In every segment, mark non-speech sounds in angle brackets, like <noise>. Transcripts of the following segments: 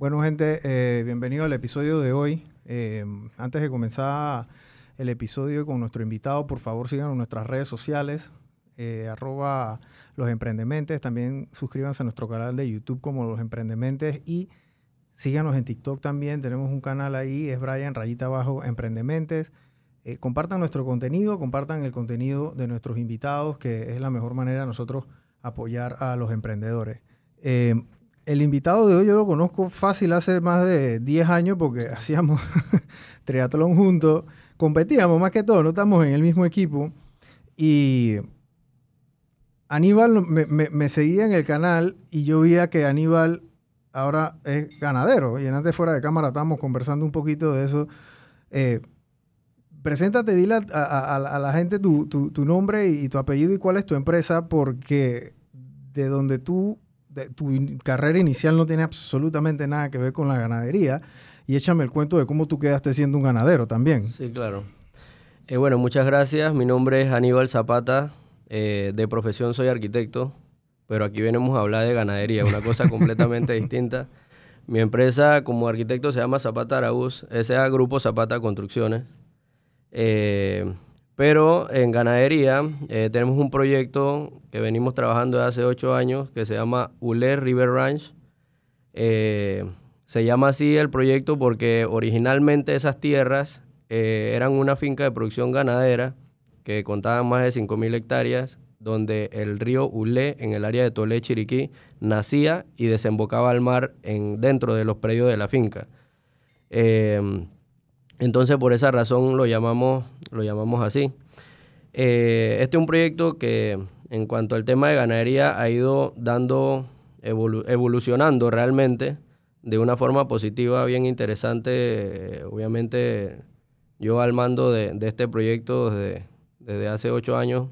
Bueno, gente, eh, bienvenido al episodio de hoy. Eh, antes de comenzar el episodio con nuestro invitado, por favor síganos en nuestras redes sociales, eh, arroba los emprendementes. También suscríbanse a nuestro canal de YouTube como los emprendementes y síganos en TikTok también. Tenemos un canal ahí, es Brian Rayita Abajo Emprendementes. compartan nuestro contenido, compartan el contenido de nuestros invitados, que es la mejor manera de nosotros apoyar a los emprendedores el invitado de hoy yo lo conozco fácil hace más de 10 años porque <laughs> hacíamos triatlón juntos, competíamos más que todo, no estamos en el mismo equipo. Y Aníbal me, seguía en el canal y yo veía que Aníbal ahora es ganadero. Y antes fuera de cámara estábamos conversando un poquito de eso. Eh, preséntate, dile a, la gente tu, nombre y tu apellido y cuál es tu empresa, porque de donde tú tu carrera inicial no tiene absolutamente nada que ver con la ganadería. Y échame el cuento de cómo tú quedaste siendo un ganadero también. Sí, claro. Eh, bueno, muchas gracias. Mi nombre es Aníbal Zapata. Eh, de profesión soy arquitecto, pero aquí venimos a hablar de ganadería, una cosa <laughs> completamente distinta. Mi empresa como arquitecto se llama Zapata Araúz, S.A. Grupo Zapata Construcciones. Eh, pero en ganadería eh, tenemos un proyecto que venimos trabajando desde hace ocho años que se llama Uler River Ranch. Eh, se llama así el proyecto porque originalmente esas tierras eh, eran una finca de producción ganadera que contaban más de 5.000 hectáreas, donde el río Ulé, en el área de Tolé, Chiriquí, nacía y desembocaba al mar en, dentro de los predios de la finca. Entonces, por esa razón lo llamamos, lo llamamos así. Eh, este es un proyecto que, en cuanto al tema de ganadería, ha ido dando, evolucionando realmente de una forma positiva, bien interesante. obviamente, yo al mando de, este proyecto desde, desde, hace ocho años,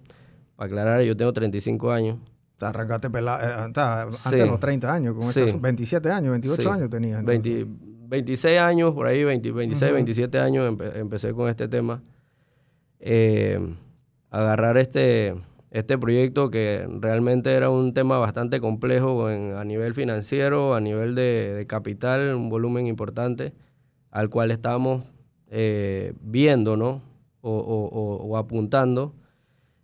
para aclarar, yo tengo 35 años. Arrancaste pelado, eh, antes de los 30 años, con estos 27 años, 28 años tenías. 26 años, por ahí, 26, 27 años empecé con este tema. Eh, agarrar este, este proyecto que realmente era un tema bastante complejo a nivel financiero, a nivel de, capital, un volumen importante, al cual estábamos eh, viendo, ¿no? o apuntando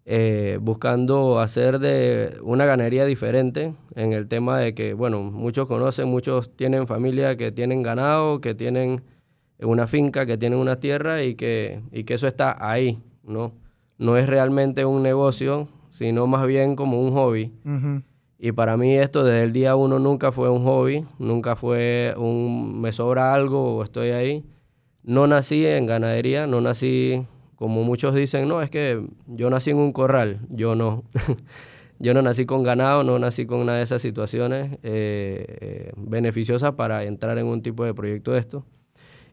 eh, buscando hacer de una ganadería diferente en el tema de que, bueno, muchos conocen, muchos tienen familia que tienen ganado, que tienen una finca, que tienen una tierra y que, y que eso está ahí, ¿no? No es realmente un negocio, sino más bien como un hobby. Y para mí esto desde el día uno nunca fue un hobby, nunca fue un me sobra algo o estoy ahí. No nací en ganadería, no nací como muchos dicen, no, es que yo nací en un corral, yo no. <laughs> yo no nací con ganado, no nací con una de esas situaciones eh, eh, beneficiosas para entrar en un tipo de proyecto de esto.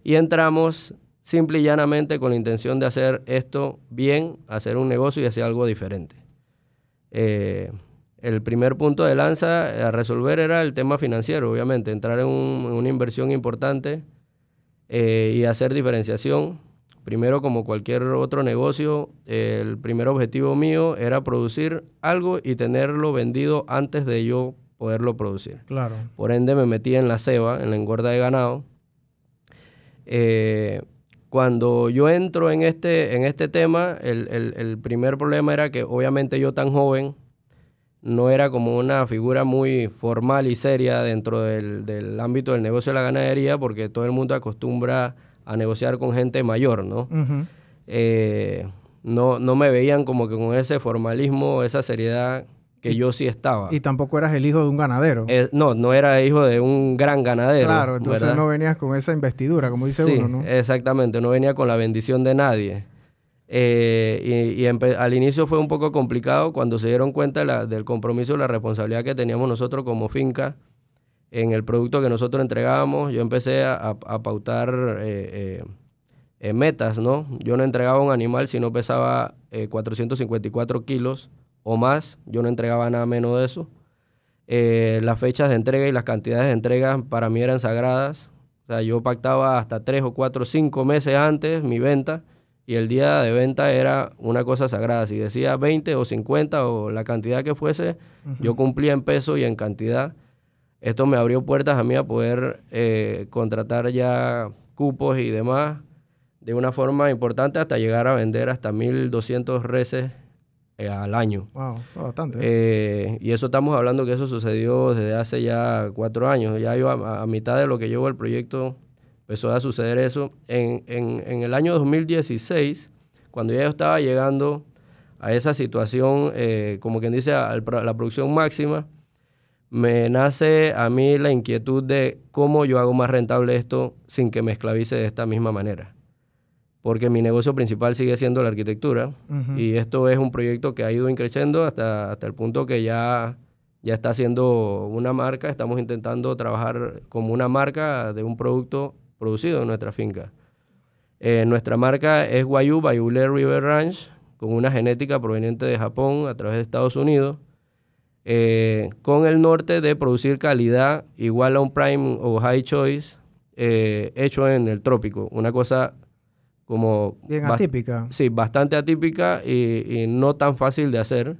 Y entramos simple y llanamente con la intención de hacer esto bien, hacer un negocio y hacer algo diferente. Eh, el primer punto de lanza a resolver era el tema financiero, obviamente, entrar en, una inversión importante y hacer diferenciación Primero, como cualquier otro negocio, el primer objetivo mío era producir algo y tenerlo vendido antes de yo poderlo producir. Claro. Por ende, me metí en la ceba, en la engorda de ganado. Eh, cuando yo entro en este, en este tema, el, primer problema era que obviamente yo tan joven no era como una figura muy formal y seria dentro del, del ámbito del negocio de la ganadería, porque todo el mundo acostumbra a negociar con gente mayor, ¿no? Eh, no, no me veían como que con ese formalismo, esa seriedad que yo sí estaba. Y tampoco eras el hijo de un ganadero. Eh, no, no era hijo de un gran ganadero. Claro, entonces no venías con esa investidura, como dice uno, ¿no? Exactamente, no venía con la bendición de nadie. Eh, y, al inicio fue un poco complicado cuando se dieron cuenta del compromiso y la responsabilidad que teníamos nosotros como finca en el producto que nosotros entregábamos, yo empecé a, pautar eh, metas, ¿no? Yo no entregaba un animal si no pesaba 454 kilos o más, yo no entregaba nada menos de eso. las fechas de entrega y las cantidades de entrega para mí eran sagradas. O sea, yo pactaba hasta tres o cuatro, cinco meses antes mi venta y el día de venta era una cosa sagrada. Si decía 20 o 50 o la cantidad que fuese, yo cumplía en peso y en cantidad esto me abrió puertas a mí a poder eh, contratar ya cupos y demás de una forma importante hasta llegar a vender hasta 1.200 reses eh, al año. Wow, bastante. Eh, y eso estamos hablando que eso sucedió desde hace ya cuatro años. Ya iba a, mitad de lo que llevo el proyecto, empezó a suceder eso. En, en, el año 2016, cuando ya yo estaba llegando a esa situación, eh, como quien dice, a la producción máxima, me nace a mí la inquietud de cómo yo hago más rentable esto sin que me esclavice de esta misma manera porque mi negocio principal sigue siendo la arquitectura y esto es un proyecto que ha ido increciendo hasta, hasta el punto que ya, ya está siendo una marca, estamos intentando trabajar como una marca de un producto producido en nuestra finca. Eh, nuestra marca es Wayu Bayule River Ranch, con una genética proveniente de Japón a través de Estados Unidos, eh, con el norte de producir calidad igual a un Prime o High Choice eh, hecho en el trópico, una cosa como... Bien atípica. Sí, bastante atípica y, no tan fácil de hacer.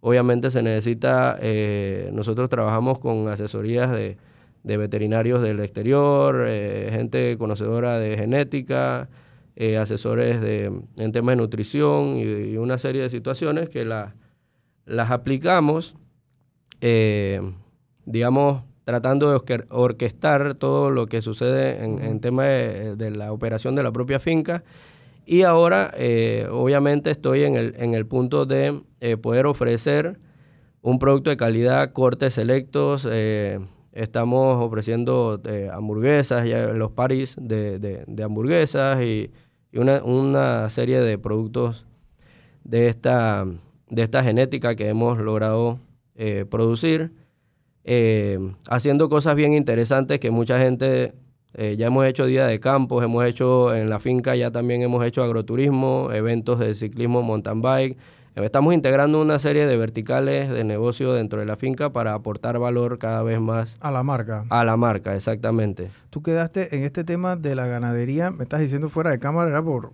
Obviamente se necesita, eh, nosotros trabajamos con asesorías de, veterinarios del exterior, eh, gente conocedora de genética, eh, asesores de, en temas de nutrición y, una serie de situaciones que la, las aplicamos, digamos, tratando de orquestar todo lo que sucede en, en tema de, la operación de la propia finca. Y ahora, eh, obviamente, estoy en el, en el punto de eh, poder ofrecer un producto de calidad, cortes selectos. Eh, estamos ofreciendo hamburguesas, ya los paris de, de, hamburguesas y, y una, una, serie de productos de esta, de esta genética que hemos logrado producir. Eh, haciendo cosas bien interesantes que mucha gente, eh, ya hemos hecho día de campos, hemos hecho en la finca, ya también hemos hecho agroturismo, eventos de ciclismo, mountain bike. Estamos integrando una serie de verticales de negocio dentro de la finca para aportar valor cada vez más. A la marca. A la marca, exactamente. Tú quedaste en este tema de la ganadería, me estás diciendo fuera de cámara, era por,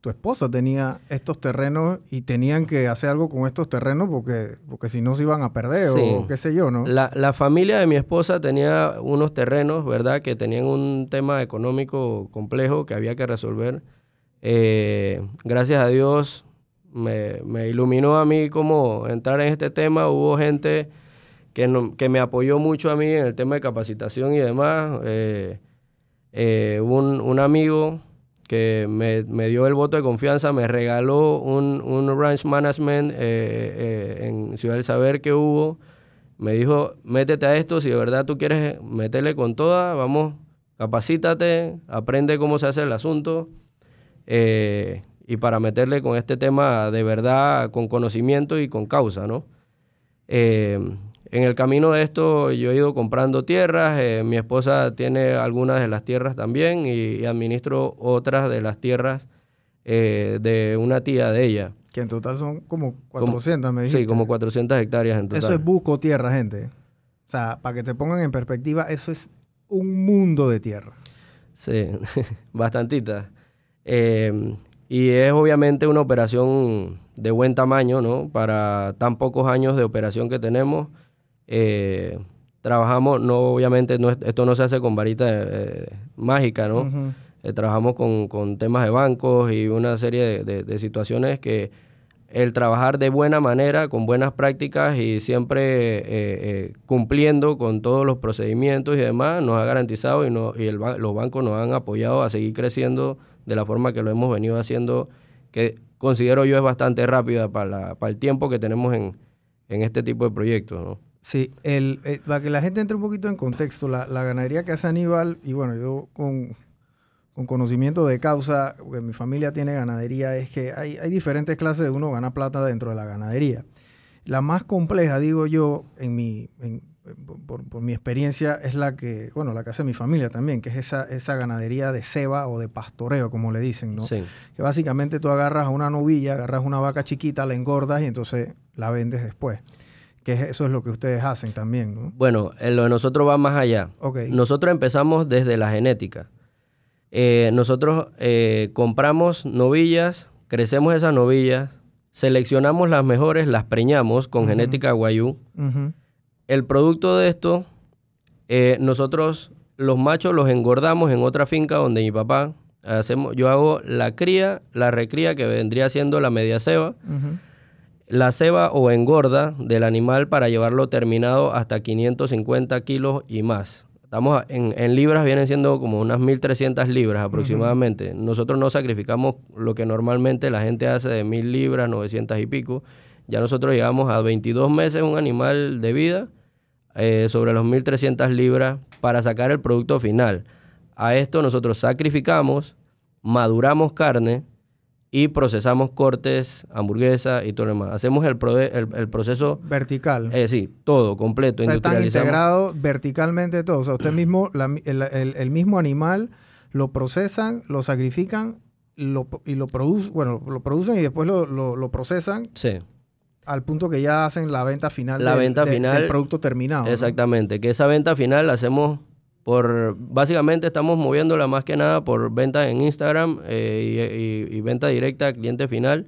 tu esposa tenía estos terrenos y tenían que hacer algo con estos terrenos porque, porque si no se iban a perder o qué sé yo, ¿no? La, la, familia de mi esposa tenía unos terrenos, ¿verdad? Que tenían un tema económico complejo que había que resolver. Eh, gracias a Dios me, me, iluminó a mí cómo entrar en este tema. Hubo gente que, que me apoyó mucho a mí en el tema de capacitación y demás. Eh, eh, un, un amigo que me, dio el voto de confianza, me regaló un, un ranch management eh, eh, en Ciudad del Saber que hubo. Me dijo, métete a esto, si de verdad tú quieres meterle con toda, vamos, capacítate, aprende cómo se hace el asunto. Eh, y para meterle con este tema de verdad, con conocimiento y con causa, ¿no? En el camino de esto yo he ido comprando tierras, eh, mi esposa tiene algunas de las tierras también y, administro otras de las tierras eh, de una tía de ella. Que en total son como 400, me dijiste. Sí, como 400 hectáreas en total. Eso es buco tierra, gente. O sea, para que te pongan en perspectiva, eso es un mundo de tierra. Sí, <laughs> bastantita. Eh, y es obviamente una operación de buen tamaño, ¿no? Para tan pocos años de operación que tenemos. Eh, trabajamos, no obviamente no, esto no se hace con varita eh, mágica, ¿no? Eh, trabajamos con, temas de bancos y una serie de, situaciones que el trabajar de buena manera, con buenas prácticas y siempre cumpliendo con todos los procedimientos y demás, nos ha garantizado y, no, y los bancos nos han apoyado a seguir creciendo de la forma que lo hemos venido haciendo, que considero yo es bastante rápida para, para el tiempo que tenemos en, en este tipo de proyectos, ¿no? Sí, el, eh, para que la gente entre un poquito en contexto, la, ganadería que hace Aníbal, y bueno, yo con, conocimiento de causa, porque mi familia tiene ganadería, es que hay, diferentes clases de uno gana plata dentro de la ganadería. La más compleja, digo yo, en mi, por, mi experiencia, es la que, bueno, la que hace mi familia también, que es esa, esa ganadería de ceba o de pastoreo, como le dicen, ¿no? Sí. Que básicamente tú agarras a una novilla, agarras una vaca chiquita, la engordas y entonces la vendes después que eso es lo que ustedes hacen también, ¿no? Bueno, lo de nosotros va más allá. Nosotros empezamos desde la genética. Eh, nosotros eh, compramos novillas, crecemos esas novillas, seleccionamos las mejores, las preñamos con genética guayú. El producto de esto Eh, nosotros los machos los engordamos en otra finca donde mi papá hacemos, yo hago la cría, la recría que vendría siendo la media ceba. La ceba o engorda del animal para llevarlo terminado hasta 550 kilos y más. Estamos en libras, vienen siendo como unas 1.300 libras aproximadamente. Nosotros no sacrificamos lo que normalmente la gente hace de 1.000 libras, 900 y pico. Ya nosotros llegamos a 22 meses un animal de vida eh, sobre los 1.300 libras para sacar el producto final. A esto nosotros sacrificamos, maduramos carne y procesamos cortes, hamburguesa y todo lo demás. Hacemos el, el, el proceso, Vertical. eh, sí, todo, completo, O sea, están industrializamos. integrados verticalmente todo. O sea, usted mismo, la el, el- mismo animal lo procesan, lo sacrifican lo, y lo producen, bueno, lo producen y después lo, lo- lo procesan Sí, al punto que ya hacen la venta final, La del, venta de- final, del producto terminado. ¿no? exactamente. Que esa venta final la hacemos por, básicamente estamos moviéndola más que nada por venta en Instagram eh, y, y- y venta directa a cliente final.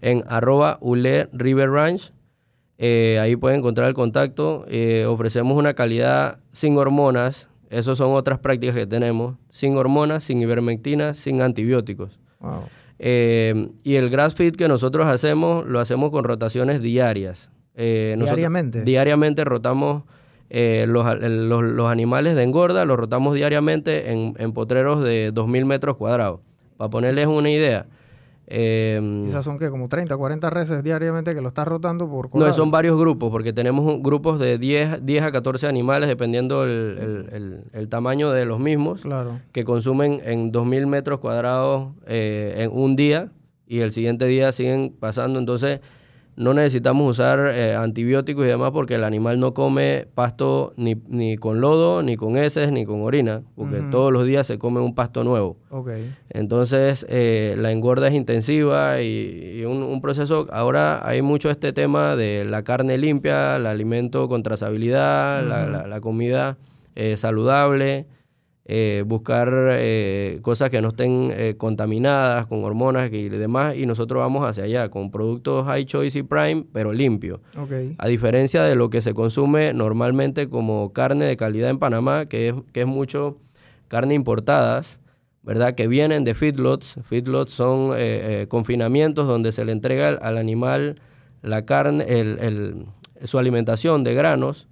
En arroba Ule River Ranch. Eh, ahí pueden encontrar el contacto. Eh, ofrecemos una calidad sin hormonas. Esas son otras prácticas que tenemos. Sin hormonas, sin ivermectina, sin antibióticos. Wow. Y el grass feed que nosotros hacemos, lo hacemos con rotaciones diarias. Nosotros- Diariamente. diariamente rotamos eh, los, los- los animales de engorda, los rotamos diariamente en, en potreros de 2.000 metros cuadrados. Para ponerles una idea. eh, Quizás son que como 30, 40 reses diariamente que lo estás rotando por no, corral. son varios grupos, porque tenemos un- grupos de 10, 10 a 14 animales, dependiendo el, el- el- el tamaño de los mismos, Claro. que consumen en 2.000 metros cuadrados eh, en un día y el siguiente día siguen pasando. Entonces, no necesitamos usar eh, antibióticos y demás porque el animal no come pasto ni, ni con lodo, ni con heces, ni con orina, porque todos los días se come un pasto nuevo. Entonces, eh, la engorda es intensiva y, y un, un proceso, ahora hay mucho este tema de la carne limpia, el alimento con trazabilidad, la, la- la comida eh, saludable, eh, buscar eh, cosas que no estén eh, contaminadas con hormonas y demás, y nosotros vamos hacia allá con productos High Choice y Prime, pero limpio. A diferencia de lo que se consume normalmente como carne de calidad en Panamá, que es, que es mucho carne importadas, ¿verdad? Que vienen de feedlots. Feedlots son eh, eh, confinamientos donde se le entrega al, al animal la carne, el- el- su alimentación de granos.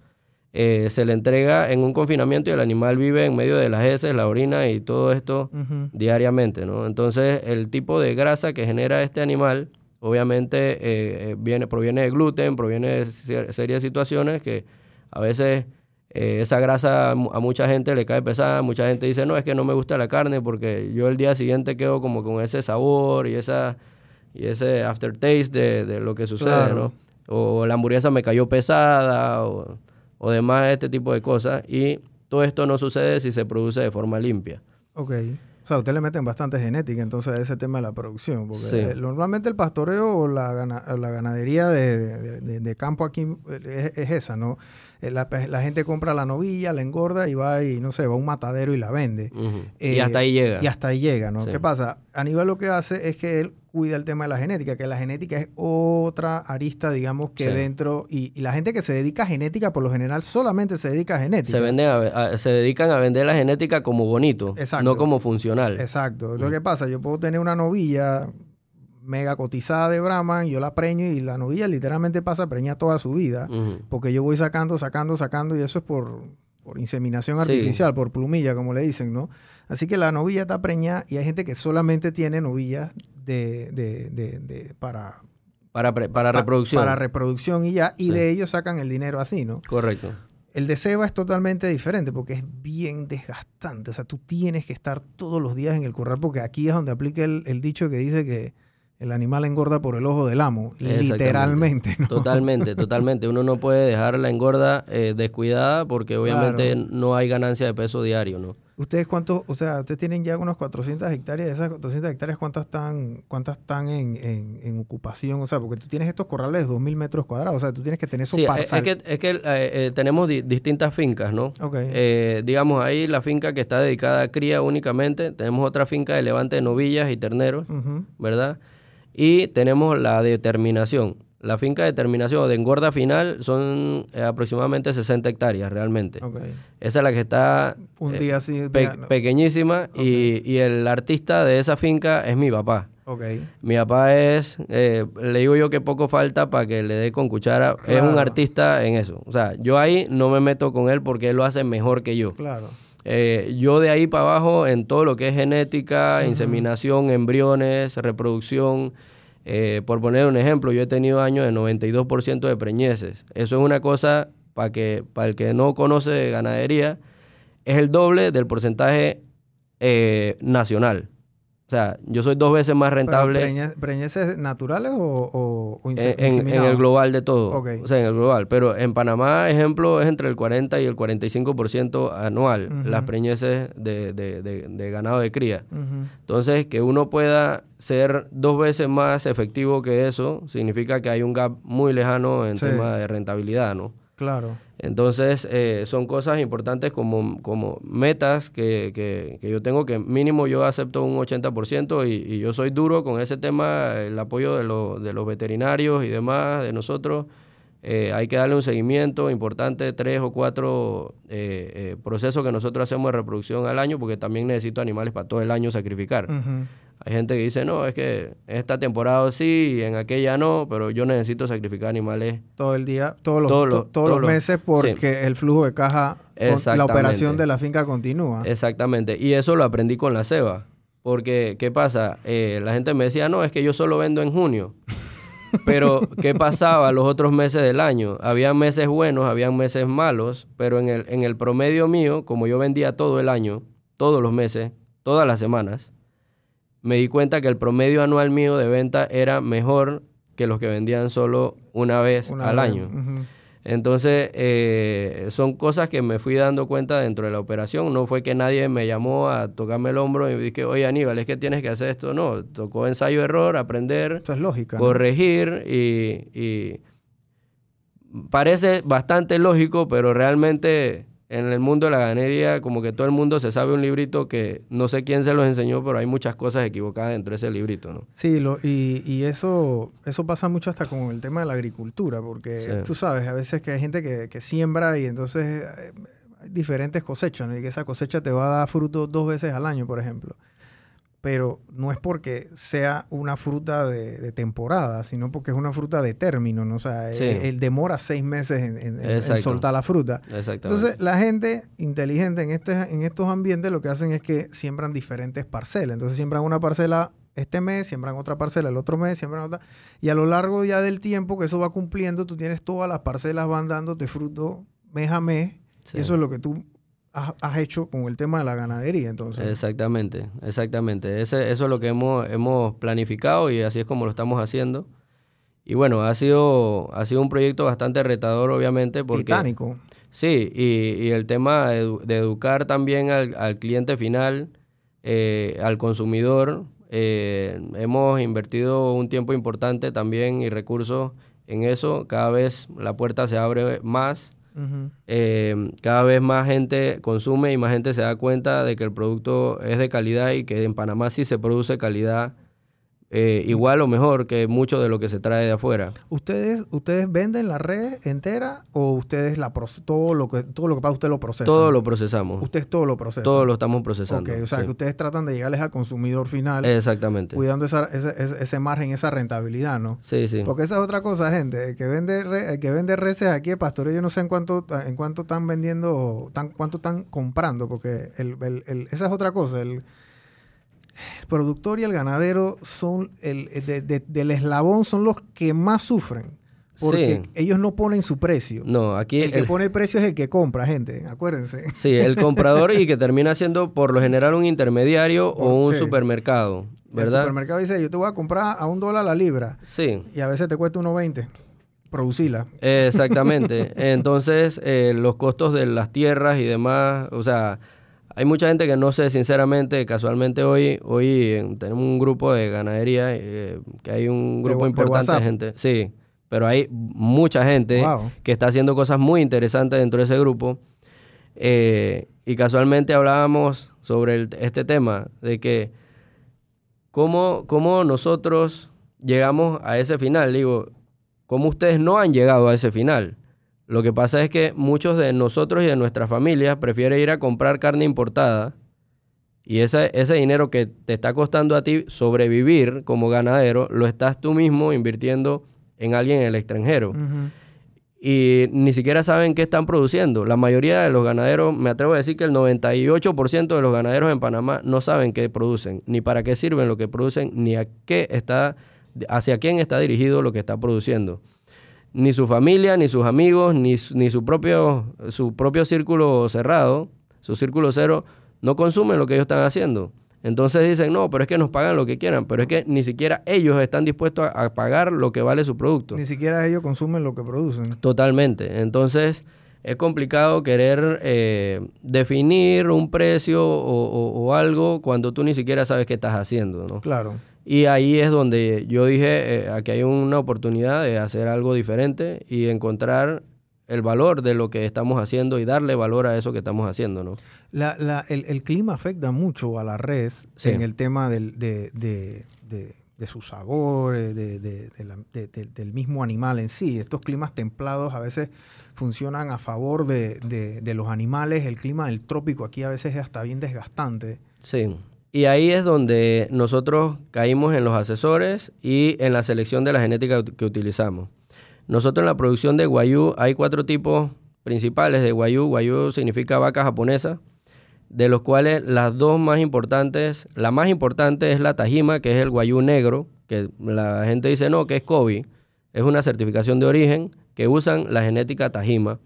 Eh, se le entrega en un confinamiento y el animal vive en medio de las heces, la orina y todo esto diariamente, ¿no? Entonces, el tipo de grasa que genera este animal, obviamente, eh, eh, viene, proviene de gluten, proviene de cier- serias situaciones que a veces eh, esa grasa a mu- a mucha gente le cae pesada, mucha gente dice, no, es que no me gusta la carne porque yo el día siguiente quedo como con ese sabor y esa y ese aftertaste de, de lo que sucede, Claro. ¿no? O la hamburguesa me cayó pesada o, o demás este tipo de cosas y todo esto no sucede si se produce de forma limpia. Ok. O sea, ustedes le meten bastante genética entonces a ese tema de la producción. Porque Sí. eh, normalmente el pastoreo o la, gana- o la ganadería de, de- de- de campo aquí eh, es, es esa, ¿no? Eh, La, gente compra la novilla, la engorda y va y, no sé, va a un matadero y la vende. Y Eh, hasta ahí llega. Y hasta ahí llega, ¿no? Sí. ¿Qué pasa? Aníbal lo que hace es que él cuida el tema de la genética, que la genética es otra arista, digamos, que Sí. dentro... Y, y la gente que se dedica a genética, por lo general, solamente se dedica a genética. se, venden a a- se dedican a vender la genética como bonito, Exacto. no como funcional. Exacto. Entonces, ¿qué pasa? Yo puedo tener una novilla mega cotizada de Brahman, yo la preño y la novilla literalmente pasa preña toda su vida, porque yo voy sacando, sacando, sacando y eso es por, por inseminación Sí. artificial, por plumilla, como le dicen, ¿no? Así que la novilla está preñada y hay gente que solamente tiene novillas de, de, de, de- para, Para, pre- para pa- reproducción. Para reproducción y ya, y Sí. de ellos sacan el dinero así, ¿no? Correcto. El de ceba es totalmente diferente porque es bien desgastante. O sea, tú tienes que estar todos los días en el corral porque aquí es donde aplica el, el dicho que dice que el animal engorda por el ojo del amo. Literalmente, ¿no? Totalmente, <laughs> totalmente. Uno no puede dejar la engorda eh, descuidada porque obviamente Claro. no hay ganancia de peso diario, ¿no? ¿Ustedes cuántos, o sea, ustedes tienen ya unos 400 hectáreas? De esas 400 hectáreas, ¿cuántas están, cuántas están en, en- en ocupación? O sea, porque tú tienes estos corrales de 2.000 metros cuadrados. O sea, tú tienes que tener su Sí, es, parcel. es que, es que eh, eh, tenemos di- distintas fincas, ¿no? Ok. Eh, digamos, ahí la finca que está dedicada a cría únicamente. Tenemos otra finca de levante de novillas y terneros. ¿verdad? Y tenemos la determinación. la finca de terminación o de engorda final son eh, aproximadamente 60 hectáreas realmente. Esa es la que está Un eh, día sí, un pe- día no. pequeñísima y, y el artista de esa finca es mi papá. Ok. Mi papá es, eh, le digo yo que poco falta para que le dé con cuchara. Es un artista en eso. O sea, yo ahí no me meto con él porque él lo hace mejor que yo. Claro. Eh, yo de ahí para abajo en todo lo que es genética, inseminación, embriones, reproducción. eh, por poner un ejemplo, yo he tenido años de 92% de preñeces. Eso es una cosa para que para el que no conoce de ganadería, es el doble del porcentaje eh, nacional. O sea, yo soy dos veces más rentable preñe- ¿Preñeces naturales o, o, en, el global de todo. Ok. O sea, en el global. Pero en Panamá, ejemplo, es entre el 40 y el 45% anual Ujú. las preñeces de, de- de- de ganado de cría. Entonces, que uno pueda ser dos veces más efectivo que eso, significa que hay un gap muy lejano en Sí. tema de rentabilidad, ¿no? Claro. Entonces, eh, son cosas importantes como, como metas que, que- que yo tengo, que mínimo yo acepto un 80% y, y yo soy duro con ese tema, el apoyo de, lo- de los veterinarios y demás, de nosotros. Eh, hay que darle un seguimiento importante, tres o cuatro eh, eh, procesos que nosotros hacemos de reproducción al año, porque también necesito animales para todo el año sacrificar. Ujú. Hay gente que dice, no, es que esta temporada sí y en aquella no, pero yo necesito sacrificar animales Todo el día, todos los, Todos los- to- todos todos los meses porque el flujo de caja, la operación de la finca continúa. Exactamente. Y eso lo aprendí con la ceba. Porque, ¿qué pasa? Eh, la gente me decía, no, es que yo solo vendo en junio. <laughs> Pero, ¿qué pasaba los otros meses del año? Había meses buenos, habían meses malos, pero en el, en el promedio mío, como yo vendía todo el año, todos los meses, todas las semanas, me di cuenta que el promedio anual mío de venta era mejor que los que vendían solo una vez Una al vez. año. Entonces, eh, son cosas que me fui dando cuenta dentro de la operación. No fue que nadie me llamó a tocarme el hombro y dije, oye Aníbal, es que tienes que hacer esto. No, tocó ensayo-error, aprender, Eso es lógica. ¿no? corregir y, y parece bastante lógico, pero realmente en el mundo de la ganadería como que todo el mundo se sabe un librito que no sé quién se los enseñó, pero hay muchas cosas equivocadas dentro de ese librito, ¿no? Sí, lo, y, y eso, eso pasa mucho hasta con el tema de la agricultura, porque Sí. tú sabes, a veces que hay gente que, que siembra y entonces eh, hay diferentes cosechas, ¿no? y que esa cosecha te va a dar fruto dos veces al año, por ejemplo. Pero no es porque sea una fruta de, de temporada, sino porque es una fruta de término, ¿no? O sea, Sí. él, él demora seis meses en, soltar la fruta. Entonces, la gente inteligente en, este, en estos ambientes lo que hacen es que siembran diferentes parcelas. Entonces, siembran una parcela este mes, siembran otra parcela el otro mes, siembran otra. Y a lo largo ya del tiempo que eso va cumpliendo, tú tienes todas las parcelas van dándote fruto mes a mes. Sí. Y eso es lo que tú has, has hecho con el tema de la ganadería. Entonces, Exactamente, exactamente. Ese, eso es lo que hemos, hemos planificado y así es como lo estamos haciendo. Y bueno, ha sido, ha sido un proyecto bastante retador, obviamente, porque... titánico. Sí, y, y el tema de, de educar también al, al cliente final, eh, al consumidor. eh, hemos invertido un tiempo importante también y recursos en eso. Cada vez la puerta se abre más. Eh, cada vez más gente consume y más gente se da cuenta de que el producto es de calidad y que en Panamá sí se produce calidad eh, igual o mejor que mucho de lo que se trae de afuera. ¿Ustedes, ¿Ustedes venden la red entera o ustedes la todo lo que todo lo que pasa usted lo procesa? Todo lo procesamos. Ustedes todo lo procesan. Todo lo estamos procesando. O sea, sí. que ustedes tratan de llegarles al consumidor final Exactamente. cuidando esa- ese, ese- ese margen, esa rentabilidad, ¿no? Sí, sí. Porque esa es otra cosa, gente. El que vende, re- el que vende reses aquí de pastoreo, yo no sé en cuánto, en cuánto están vendiendo, tan, cuánto están comprando, porque el, el- el- esa es otra cosa. El, el productor y el ganadero son el, el de- de- del eslabón son los que más sufren. Porque Sí. ellos no ponen su precio. No, aquí el que el, pone el precio es el que compra, gente. Acuérdense. sí, el <laughs> comprador y que termina siendo por lo general un intermediario o un Sí. supermercado, El ¿verdad? supermercado dice, yo te voy a comprar a un dólar la libra. Sí, Y a veces te cuesta 1.20 producirla. exactamente. <laughs> Entonces, eh, los costos de las tierras y demás, o sea, hay mucha gente que no sé, sinceramente, casualmente hoy, hoy eh, tenemos un grupo de ganadería, eh, que hay un grupo de importante de, gente, sí, pero hay mucha gente Wow. que está haciendo cosas muy interesantes dentro de ese grupo. Eh, y casualmente hablábamos sobre el- este tema, de que cómo, cómo nosotros llegamos a ese final. Digo, cómo ustedes no han llegado a ese final. Lo que pasa es que muchos de nosotros y de nuestras familias prefieren ir a comprar carne importada y ese, ese dinero que te está costando a ti sobrevivir como ganadero, lo estás tú mismo invirtiendo en alguien en el extranjero. Y ni siquiera saben qué están produciendo. La mayoría de los ganaderos, me atrevo a decir que el 98% de los ganaderos en Panamá no saben qué producen, ni para qué sirven lo que producen, ni a qué está, hacia quién está dirigido lo que está produciendo. Ni su familia, ni sus amigos, ni, ni su, propio, su propio círculo cerrado, su círculo cero, no consumen lo que ellos están haciendo. Entonces dicen, no, pero es que nos pagan lo que quieran, pero es que ni siquiera ellos están dispuestos a, pagar lo que vale su producto. Ni siquiera ellos consumen lo que producen. Totalmente. Entonces es complicado querer eh, definir un precio o, algo cuando tú ni siquiera sabes qué estás haciendo, ¿no? Claro. Y ahí es donde yo dije, eh, aquí hay una oportunidad de hacer algo diferente y encontrar el valor de lo que estamos haciendo y darle valor a eso que estamos haciendo, ¿no? La, la, el, el, clima afecta mucho a la red en el tema del, de, de, de, su sabor, de, del mismo animal en sí. Estos climas templados a veces funcionan a favor de, los animales. El clima del trópico aquí a veces es hasta bien desgastante. Sí. Y ahí es donde nosotros caímos en los asesores y en la selección de la genética que utilizamos. Nosotros en la producción de guayú hay cuatro tipos principales de guayú. Guayú significa vaca japonesa, de los cuales las dos más importantes, la más importante es la tajima, que es el guayú negro, que la gente dice no, que es Kobe. Es una certificación de origen que usan la genética tajima.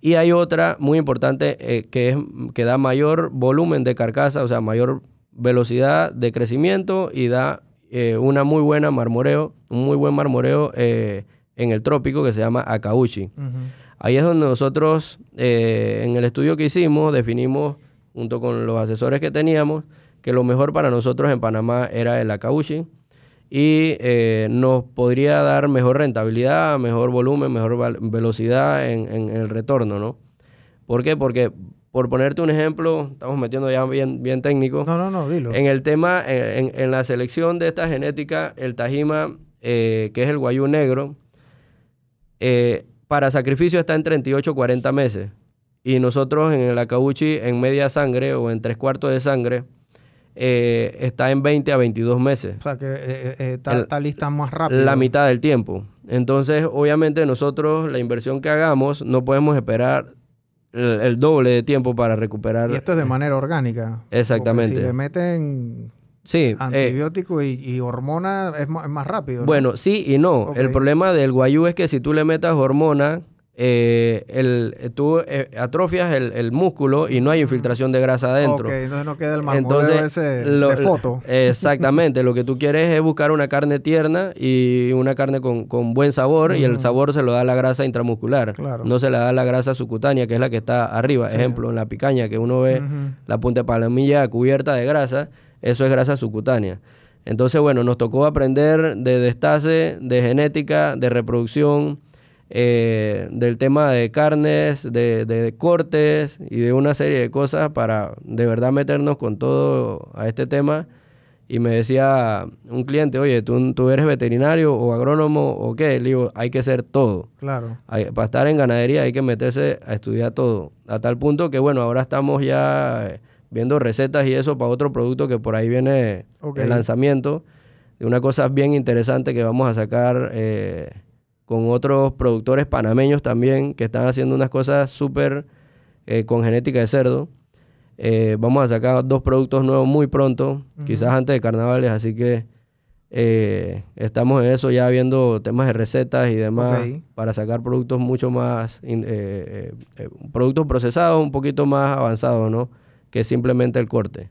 Y hay otra muy importante eh, que, es, que da mayor volumen de carcasa, o sea, mayor velocidad de crecimiento y da eh, una muy buena marmoreo, un muy buen marmoreo eh, en el trópico que se llama Akauchi. Ahí es donde nosotros, eh, en el estudio que hicimos, definimos, junto con los asesores que teníamos, que lo mejor para nosotros en Panamá era el Akauchi y eh, nos podría dar mejor rentabilidad, mejor volumen, mejor velocidad en, el retorno, ¿no? ¿Por qué? Porque, por ponerte un ejemplo, estamos metiendo ya bien, bien técnico. No, no, no, dilo. En el tema, en, la selección de esta genética, el Tajima, eh, que es el guayú negro, eh, para sacrificio está en 38 40 meses. Y nosotros en el acauchi en media sangre o en tres cuartos de sangre eh, está en 20 a 22 meses. O sea que está, lista más rápido. La mitad del tiempo. Entonces, obviamente nosotros la inversión que hagamos no podemos esperar el, doble de tiempo para recuperar. Y esto es de manera orgánica. Exactamente. si le meten Sí. Antibiótico y, y, hormona es más, rápido. Bueno, sí y no. El problema del guayú es que si tú le metas hormona, eh, el, eh, tú eh, atrofias el, músculo y no hay infiltración de grasa adentro. Ok, entonces no queda el entonces, ese de foto. <laughs> Exactamente, lo que tú quieres es buscar una carne tierna y una carne con, buen sabor y el sabor se lo da la grasa intramuscular. No se le da la grasa subcutánea, que es la que está arriba. Ejemplo, en la picaña que uno ve la punta de palomilla cubierta de grasa eso es grasa subcutánea. Entonces, bueno, nos tocó aprender de destace, de genética, de reproducción, eh, del tema de carnes, de, cortes y de una serie de cosas para de verdad meternos con todo a este tema. Y me decía un cliente, oye, ¿tú, tú eres veterinario o agrónomo o qué? Le digo, hay que ser todo. Claro. para estar en ganadería hay que meterse a estudiar todo. A tal punto que, bueno, ahora estamos ya viendo recetas y eso para otro producto que por ahí viene el lanzamiento de una cosa bien interesante que vamos a sacar eh, con otros productores panameños también que están haciendo unas cosas súper eh, con genética de cerdo. Eh, vamos a sacar dos productos nuevos muy pronto, quizás antes de carnavales, así que estamos en eso ya viendo temas de recetas y demás para sacar productos mucho más, productos procesados un poquito más avanzados, ¿no? que simplemente el corte.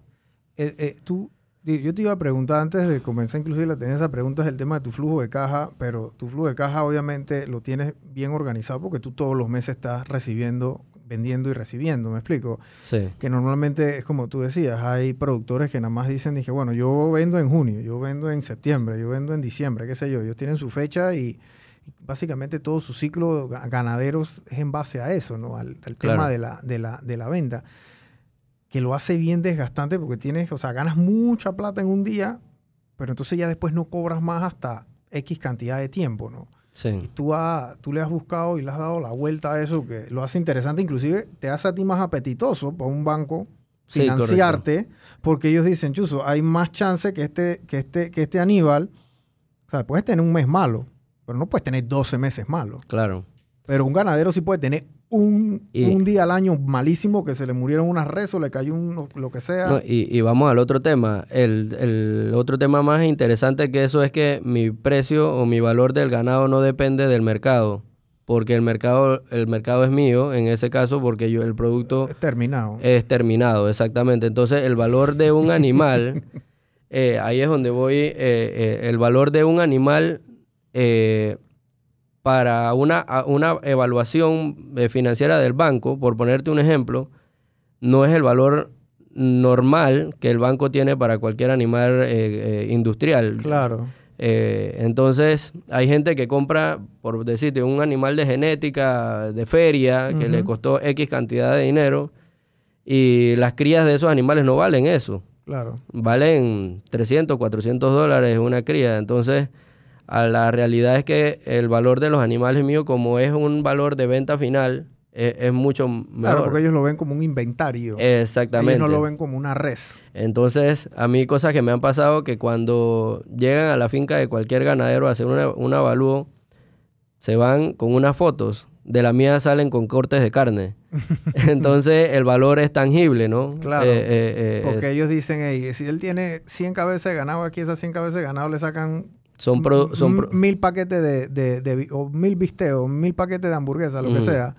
Eh, eh, tú, yo te iba a preguntar antes de comenzar, inclusive la tenés esa pregunta, es el tema de tu flujo de caja, pero tu flujo de caja obviamente lo tienes bien organizado porque tú todos los meses estás recibiendo, vendiendo y recibiendo, ¿me explico? Sí. Que normalmente es como tú decías, hay productores que nada más dicen, dije, bueno, yo vendo en junio, yo vendo en septiembre, yo vendo en diciembre, qué sé yo, ellos tienen su fecha y básicamente todo su ciclo ganaderos es en base a eso, ¿no? Al, tema de la, de, la, de la venta que lo hace bien desgastante porque tienes, o sea, ganas mucha plata en un día, pero entonces ya después no cobras más hasta X cantidad de tiempo, ¿no? Sí. Y tú, tú le has buscado y le has dado la vuelta a eso que lo hace interesante, inclusive te hace a ti más apetitoso para un banco financiarte, porque ellos dicen, Chuso, hay más chance que este, que este, que este Aníbal, o sea, puedes tener un mes malo, pero no puedes tener 12 meses malos. Claro. Pero un ganadero sí puede tener un, un, día al año malísimo que se le murieron unas res o le cayó un, lo que sea. y, y, vamos al otro tema. El, el, otro tema más interesante que eso es que mi precio o mi valor del ganado no depende del mercado. Porque el mercado, el mercado es mío, en ese caso, porque yo el producto... Es terminado. Es terminado, exactamente. Entonces, el valor de un animal, <laughs> eh, ahí es donde voy, eh, eh, el valor de un animal para una, una evaluación eh, financiera del banco, por ponerte un ejemplo, no es el valor normal que el banco tiene para cualquier animal eh, eh, industrial. Claro. entonces, hay gente que compra, por decirte, un animal de genética, de feria, que le costó X cantidad de dinero, y las crías de esos animales no valen eso. Claro. Valen 300, 400 dólares una cría. Entonces, a la realidad es que el valor de los animales míos, como es un valor de venta final, e, es, mucho mejor. Claro, porque ellos lo ven como un inventario. Exactamente. Ellos no lo ven como una res. Entonces, a mí cosas que me han pasado que cuando llegan a la finca de cualquier ganadero a hacer una, un avalúo, se van con unas fotos. De la mía salen con cortes de carne. <laughs> Entonces, el valor es tangible, ¿no? Claro. Eh, eh, eh, porque ellos dicen, hey, si él tiene 100 cabezas de ganado, aquí esas 100 cabezas de ganado le sacan son, son mil paquetes de, de, o mil bisteos, mil paquetes de hamburguesa, lo que sea.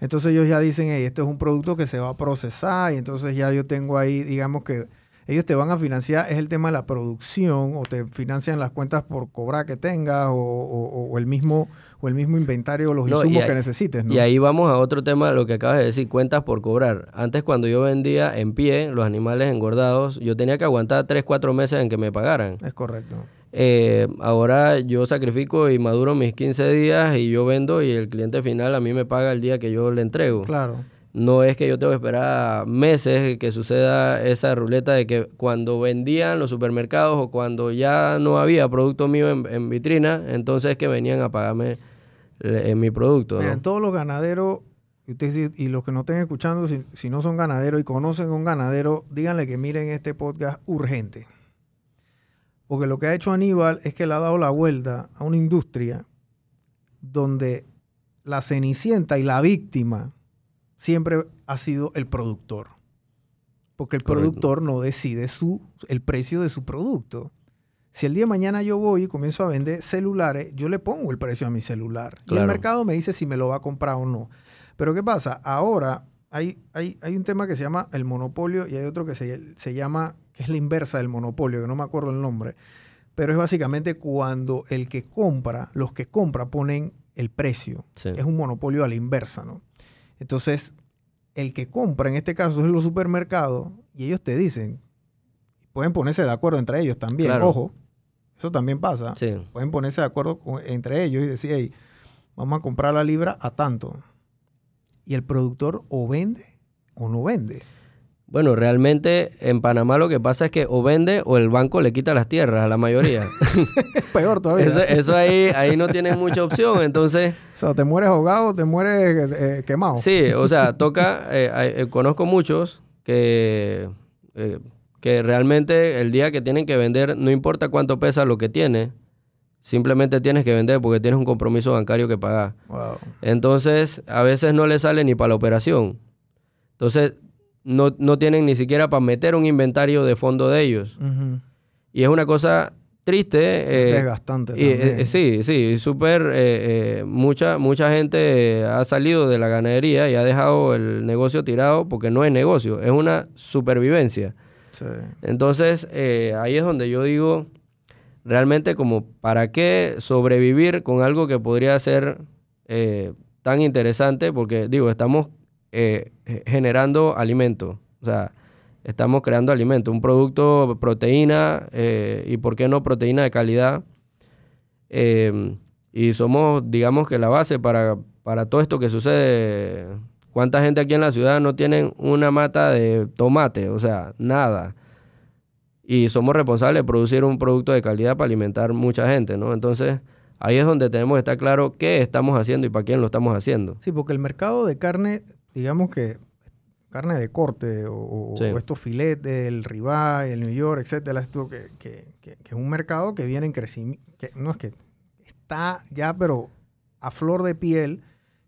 Entonces ellos ya dicen, hey, este es un producto que se va a procesar y entonces ya yo tengo ahí, digamos que ellos te van a financiar, es el tema de la producción o te financian las cuentas por cobrar que tengas o, el mismo o el mismo inventario o los insumos que necesites. Y ahí vamos a otro tema, lo que acabas de decir, cuentas por cobrar. Antes cuando yo vendía en pie los animales engordados, yo tenía que aguantar 3, 4 meses en que me pagaran. Es correcto. Eh, ahora yo sacrifico y maduro mis 15 días y yo vendo y el cliente final a mí me paga el día que yo le entrego. Claro. No es que yo tengo que esperar meses que suceda esa ruleta de que cuando vendían los supermercados o cuando ya no había producto mío en, vitrina, entonces que venían a pagarme en mi producto. Miren, todos los ganaderos, y, los que no estén escuchando, si, si no son ganaderos y conocen a un ganadero, díganle que miren este podcast urgente. Porque lo que ha hecho Aníbal es que le ha dado la vuelta a una industria donde la cenicienta y la víctima siempre ha sido el productor. Porque el productor no decide su, el precio de su producto. Si el día de mañana yo voy y comienzo a vender celulares, yo le pongo el precio a mi celular. Y el mercado me dice si me lo va a comprar o no. Pero ¿qué pasa? Ahora hay, hay, hay un tema que se llama el monopolio y hay otro que se, se llama es la inversa del monopolio, que no me acuerdo el nombre, pero es básicamente cuando el que compra, los que compran ponen el precio. Es un monopolio a la inversa, ¿no? Entonces, el que compra, en este caso es los supermercados, y ellos te dicen, pueden ponerse de acuerdo entre ellos también, ojo, eso también pasa, pueden ponerse de acuerdo entre ellos y decir, hey, vamos a comprar la libra a tanto. Y el productor o vende o no vende. Bueno, realmente en Panamá lo que pasa es que o vende o el banco le quita las tierras a la mayoría. <laughs> Peor todavía. Eso, ahí, ahí no tienes mucha opción, entonces... O sea, te mueres ahogado, te mueres eh, quemado. Sí, o sea, toca... Eh, eh, conozco muchos que, que realmente el día que tienen que vender, no importa cuánto pesa lo que tiene, simplemente tienes que vender porque tienes un compromiso bancario que pagar. Wow. Entonces, a veces no le sale ni para la operación. Entonces, no, no tienen ni siquiera para meter un inventario de fondo de ellos. Y es una cosa triste. Eh, Desgastante. Eh, sí, sí, súper. Eh, mucha, mucha gente ha salido de la ganadería y ha dejado el negocio tirado porque no es negocio, es una supervivencia. Entonces, ahí es donde yo digo, realmente como, ¿para qué sobrevivir con algo que podría ser tan interesante? Porque digo, estamos eh, generando alimento. O sea, estamos creando alimento, un producto, proteína, eh, y por qué no proteína de calidad. Em, y somos, digamos que la base para, para todo esto que sucede. ¿Cuánta gente aquí en la ciudad no tienen una mata de tomate? O sea, nada. Y somos responsables de producir un producto de calidad para alimentar mucha gente, ¿no? Entonces, ahí es donde tenemos que estar claro qué estamos haciendo y para quién lo estamos haciendo. Sí, porque el mercado de carne, digamos que carne de corte o, o Sí. estos filetes, el ribeye, el New York, etcétera, esto que, que- que- que es un mercado que viene en crecimiento, que no es que está ya, pero a flor de piel,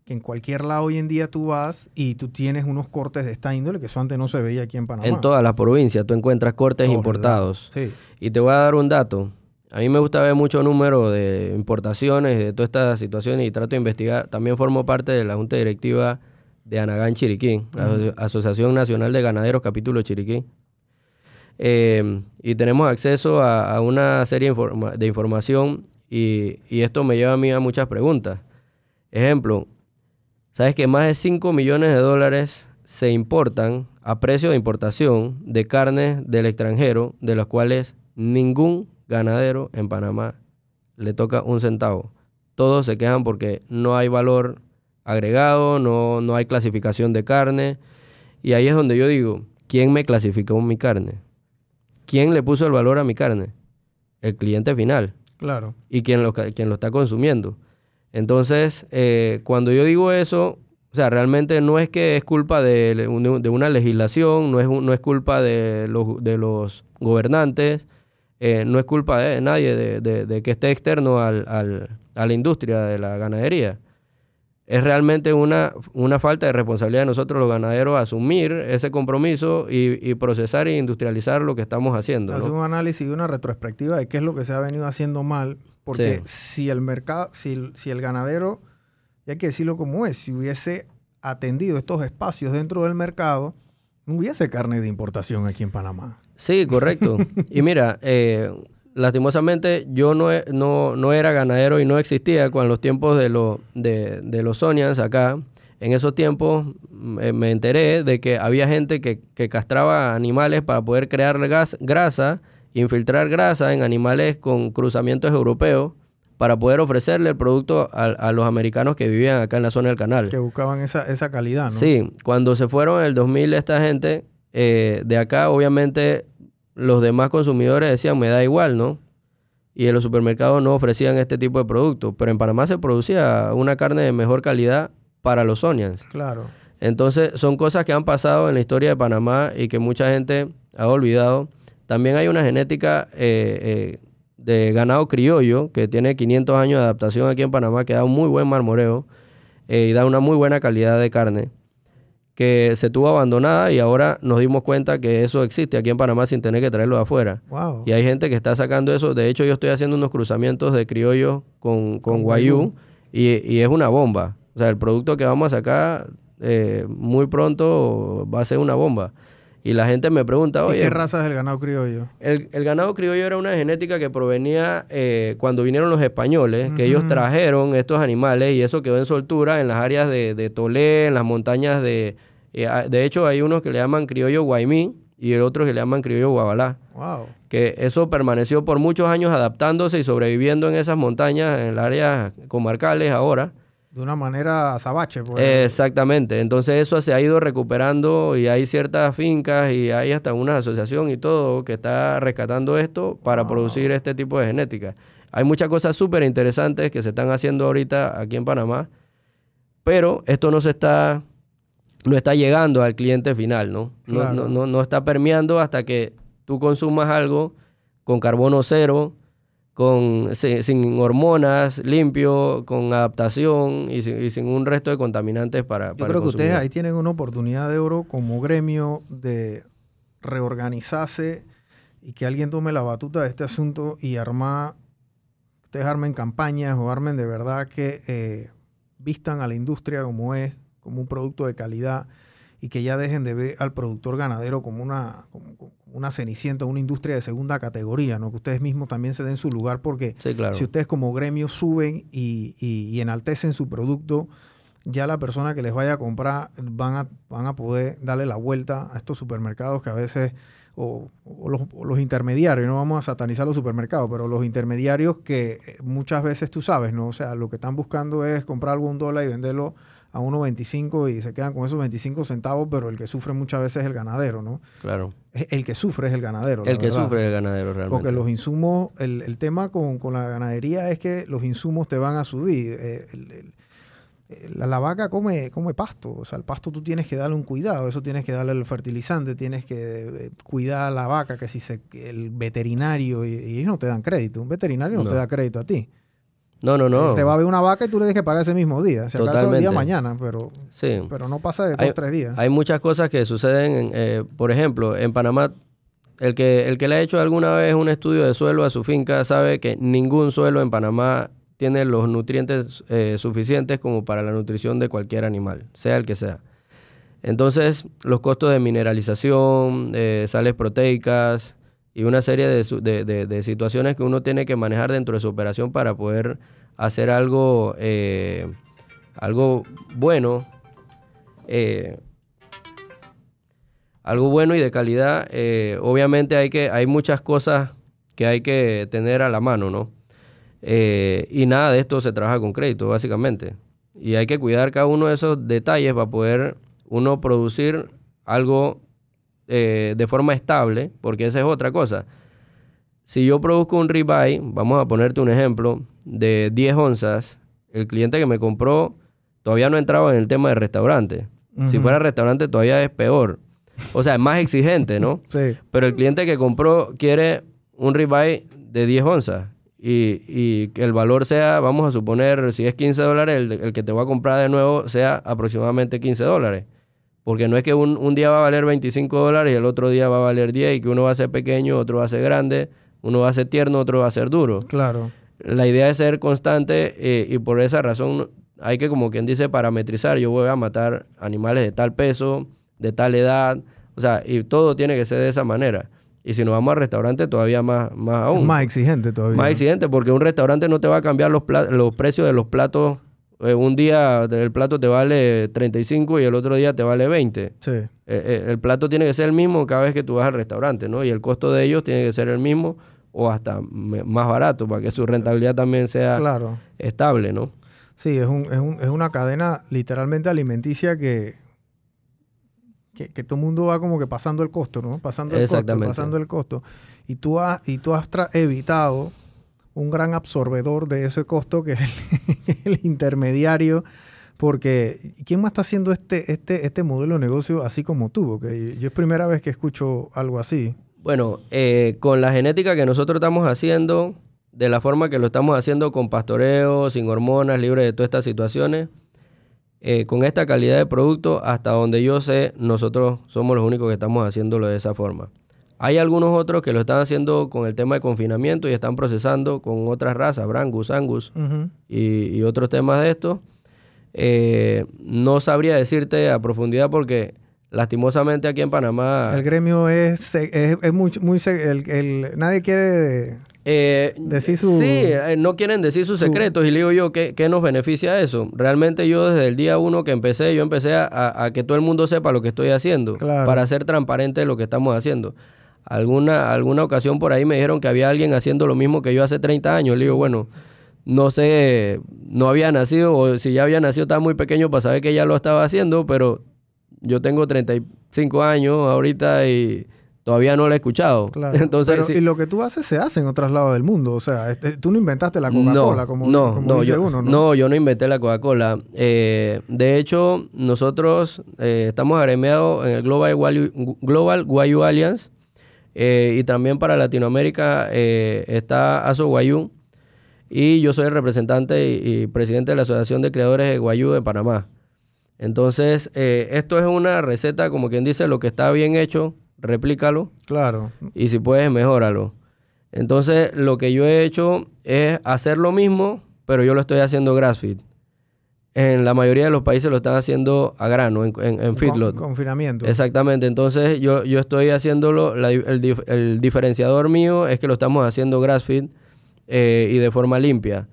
que en cualquier lado hoy en día tú vas y tú tienes unos cortes de esta índole que eso antes no se veía aquí en Panamá. En todas las provincias tú encuentras cortes importados. Sí. Y te voy a dar un dato. A mí me gusta ver mucho número de importaciones, de todas estas situaciones y trato de investigar. También formo parte de la Junta Directiva de Anagán Chiriquí, la Aso- Asociación Nacional de Ganaderos Capítulo Chiriquí. Eh, y tenemos acceso a, a una serie informa- de información y, y esto me lleva a mí a muchas preguntas. Ejemplo, ¿sabes que más de 5 millones de dólares se importan a precio de importación de carnes del extranjero, de las cuales ningún ganadero en Panamá le toca un centavo? Todos se quejan porque no hay valor agregado, no, no hay clasificación de carne. Y ahí es donde yo digo, ¿quién me clasificó mi carne? ¿Quién le puso el valor a mi carne? El cliente final Claro. y quien lo, quien lo está consumiendo. Entonces, eh, cuando yo digo eso, o sea, realmente no es que es culpa de, de una legislación, no es, no es culpa de los, de los gobernantes, eh, no es culpa de nadie de, de- de que esté externo al- al- a la industria de la ganadería. Es realmente una, una falta de responsabilidad de nosotros los ganaderos asumir ese compromiso y, y procesar e industrializar lo que estamos haciendo. ¿no? Hacer un análisis y una retrospectiva de qué es lo que se ha venido haciendo mal. Porque Sí. si el mercado, si, si el ganadero, y hay que decirlo como es, si hubiese atendido estos espacios dentro del mercado, no hubiese carne de importación aquí en Panamá. Sí, correcto. <laughs> y mira, eh, lastimosamente yo no, no, no era ganadero y no existía con los tiempos de, lo- de, de los Sonians acá. En esos tiempos mm, eh, me enteré de que había gente que, que castraba animales para poder crear gas- grasa, infiltrar grasa en animales con cruzamientos europeos para poder ofrecerle el producto a, a los americanos que vivían acá en la zona del canal. Que buscaban esa, esa calidad, ¿no? Sí, cuando se fueron en el 2000 esta gente, eh, de acá obviamente los demás consumidores decían, me da igual, ¿no? Y en los supermercados no ofrecían este tipo de productos, pero en Panamá se producía una carne de mejor calidad para los Sonians. Claro. Entonces son cosas que han pasado en la historia de Panamá y que mucha gente ha olvidado. También hay una genética eh, eh, de ganado criollo que tiene 500 años de adaptación aquí en Panamá que da un muy buen marmoreo eh, y da una muy buena calidad de carne que se tuvo abandonada y ahora nos dimos cuenta que eso existe aquí en Panamá sin tener que traerlo de afuera. Wow. Y hay gente que está sacando eso. De hecho, yo estoy haciendo unos cruzamientos de criollos con, con Con guayú guayú. y, y es una bomba. O sea, el producto que vamos a sacar eh, muy pronto va a ser una bomba. Y la gente me pregunta, ¿Y oye, qué raza es el ganado criollo? el, el ganado criollo era una genética que provenía eh, cuando vinieron los españoles, que ellos trajeron estos animales y eso quedó en soltura en las áreas de, de Tolé, en las montañas de... eh, de hecho, hay unos que le llaman criollo guaymí y otros que le llaman criollo guabalá Wow. que eso permaneció por muchos años adaptándose y sobreviviendo en esas montañas, en las áreas comarcales ahora. De una manera azabache, pues. Exactamente, entonces eso se ha ido recuperando y hay ciertas fincas y hay hasta una asociación y todo que está rescatando esto para Wow. producir este tipo de genética. Hay muchas cosas súper interesantes que se están haciendo ahorita aquí en Panamá, pero esto no se está, no está llegando al cliente final, ¿no? No, no, no, no está permeando hasta que tú consumas algo con carbono cero, con, si- sin hormonas, limpio, con adaptación y sin, y sin un resto de contaminantes para, Yo para creo el que ustedes ahí tienen una oportunidad de oro como gremio de reorganizarse y que alguien tome la batuta de este asunto y armar, ustedes armen campañas o armen de verdad que eh, vistan a la industria como es, como un producto de calidad y que ya dejen de ver al productor ganadero como una, como, como una cenicienta, una industria de segunda categoría, ¿no? que ustedes mismos también se den su lugar porque Sí, claro. si ustedes como gremio suben y, y- y enaltecen su producto, ya la persona que les vaya a comprar van a, van a poder darle la vuelta a estos supermercados que a veces, o, o los, o los intermediarios, no vamos a satanizar los supermercados, pero los intermediarios que eh, muchas veces tú sabes, ¿no? O sea, lo que están buscando es comprar algo a un dólar y venderlo a 1.25 y se quedan con esos 25 centavos, pero el que sufre muchas veces es el ganadero, ¿no? Claro. El que sufre es el ganadero. El que sufre es el ganadero realmente. Porque los insumos, el, el tema con, con, la ganadería es que los insumos te van a subir. Eh, la, la, vaca come, come pasto, o sea, el pasto tú tienes que darle un cuidado, eso tienes que darle el fertilizante, tienes que eh, cuidar a la vaca, que si se, el veterinario, y, y ellos no te dan crédito, un veterinario no, no te da crédito a ti. No, no, no. Te va a ver una vaca y tú le tienes que pagar ese mismo día. Si acaso el día mañana, pero, sí. pero no pasa de dos o tres días. Hay muchas cosas que suceden, en, eh, por ejemplo, en Panamá, el que, el que le ha hecho alguna vez un estudio de suelo a su finca sabe que ningún suelo en Panamá tiene los nutrientes eh, suficientes como para la nutrición de cualquier animal, sea el que sea. Entonces, los costos de mineralización, de sales proteicas, y una serie de, de, de, situaciones que uno tiene que manejar dentro de su operación para poder hacer algo, eh, algo bueno, eh, algo bueno y de calidad. Eh, obviamente hay, que, hay muchas cosas que hay que tener a la mano, ¿no? y nada de esto se trabaja con crédito, básicamente. Y hay que cuidar cada uno de esos detalles para poder uno producir algo eh, de forma estable, porque esa es otra cosa. Si yo produzco un ribeye, vamos a ponerte un ejemplo, de 10 onzas, el cliente que me compró todavía no entraba en el tema de restaurante. Uh -huh. Si fuera restaurante todavía es peor. O sea, es más exigente, ¿no? <laughs> Sí. Pero el cliente que compró quiere un ribeye de 10 onzas y, y, que el valor sea, vamos a suponer, si es 15 dólares, el, el que te va a comprar de nuevo sea aproximadamente 15 dólares. Porque no es que un, un, día va a valer 25 dólares y el otro día va a valer 10 y que uno va a ser pequeño, otro va a ser grande, uno va a ser tierno, otro va a ser duro. Claro. La idea es ser constante eh, y por esa razón hay que, como quien dice, parametrizar. Yo voy a matar animales de tal peso, de tal edad, o sea, y todo tiene que ser de esa manera. Y si nos vamos al restaurante, todavía más, más aún. Más exigente todavía. Más exigente, porque un restaurante no te va a cambiar los, los precios de los platos eh, un día el plato te vale 35 y el otro día te vale 20. Sí. Eh, eh, el plato tiene que ser el mismo cada vez que tú vas al restaurante, ¿no? Y el costo de ellos tiene que ser el mismo o hasta más barato para que su rentabilidad también sea claro. estable, ¿no? Sí, es, un, es, un, es una cadena literalmente alimenticia que, que, que, todo el mundo va como que pasando el costo, ¿no? Pasando el costo, pasando el costo. Y tú has, y tú has evitado un gran absorbedor de ese costo que es <laughs> el, intermediario. Porque, ¿quién más está haciendo este, este, este modelo de negocio así como tú? Porque yo es primera vez que escucho algo así. Bueno, eh, con la genética que nosotros estamos haciendo, de la forma que lo estamos haciendo con pastoreo, sin hormonas, libre de todas estas situaciones, eh, con esta calidad de producto, hasta donde yo sé, nosotros somos los únicos que estamos haciéndolo de esa forma. Hay algunos otros que lo están haciendo con el tema de confinamiento y están procesando con otras razas, Brangus, Angus uh -huh. y, y, otros temas de esto. Eh, no sabría decirte a profundidad porque lastimosamente aquí en Panamá... El gremio es, es, es muy... muy el, el, nadie quiere eh, decir su... Sí, eh, no quieren decir sus secretos su... y le digo yo, ¿qué, ¿qué, nos beneficia eso? Realmente yo desde el día uno que empecé, yo empecé a, a que todo el mundo sepa lo que estoy haciendo claro. para ser transparente de lo que estamos haciendo. Alguna, alguna ocasión por ahí me dijeron que había alguien haciendo lo mismo que yo hace 30 años. Le digo, bueno, no sé, no había nacido o si ya había nacido estaba muy pequeño para saber que ya lo estaba haciendo, pero yo tengo 35 años ahorita y todavía no lo he escuchado. <laughs> Claro. Entonces, Pero, sí. y lo que tú haces se hace en otros lados del mundo. O sea, este, tú no inventaste la Coca-Cola, no, como, no, como no, dice yo, uno, ¿no? No, yo no inventé la Coca-Cola. Eh, de hecho, nosotros eh, estamos agremiados en el Global Global Guayu Alliance eh, y también para Latinoamérica eh, está Aso Guayú y yo soy el representante y, y, presidente de la Asociación de Creadores de Guayú de Panamá. Entonces, eh, esto es una receta, como quien dice, lo que está bien hecho, replícalo. Claro. Y si puedes, mejóralo. Entonces, lo que yo he hecho es hacer lo mismo, pero yo lo estoy haciendo grassfeed. En la mayoría de los países lo están haciendo a grano, en, en, en feedlot. Con, confinamiento. Exactamente. Entonces, yo, yo estoy haciéndolo, la, el, el, diferenciador mío es que lo estamos haciendo grassfeed eh, y de forma limpia.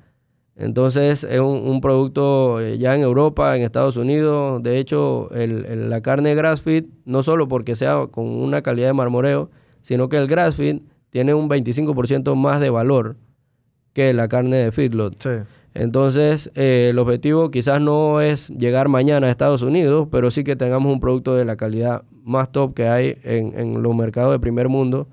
Entonces es un, un, producto eh, ya en Europa, en Estados Unidos. De hecho, el, el, la carne grass-feed, no solo porque sea con una calidad de marmoreo, sino que el grass-feed tiene un 25% más de valor que la carne de feedlot. Sí. Entonces, eh, el objetivo quizás no es llegar mañana a Estados Unidos, pero sí que tengamos un producto de la calidad más top que hay en, en los mercados de primer mundo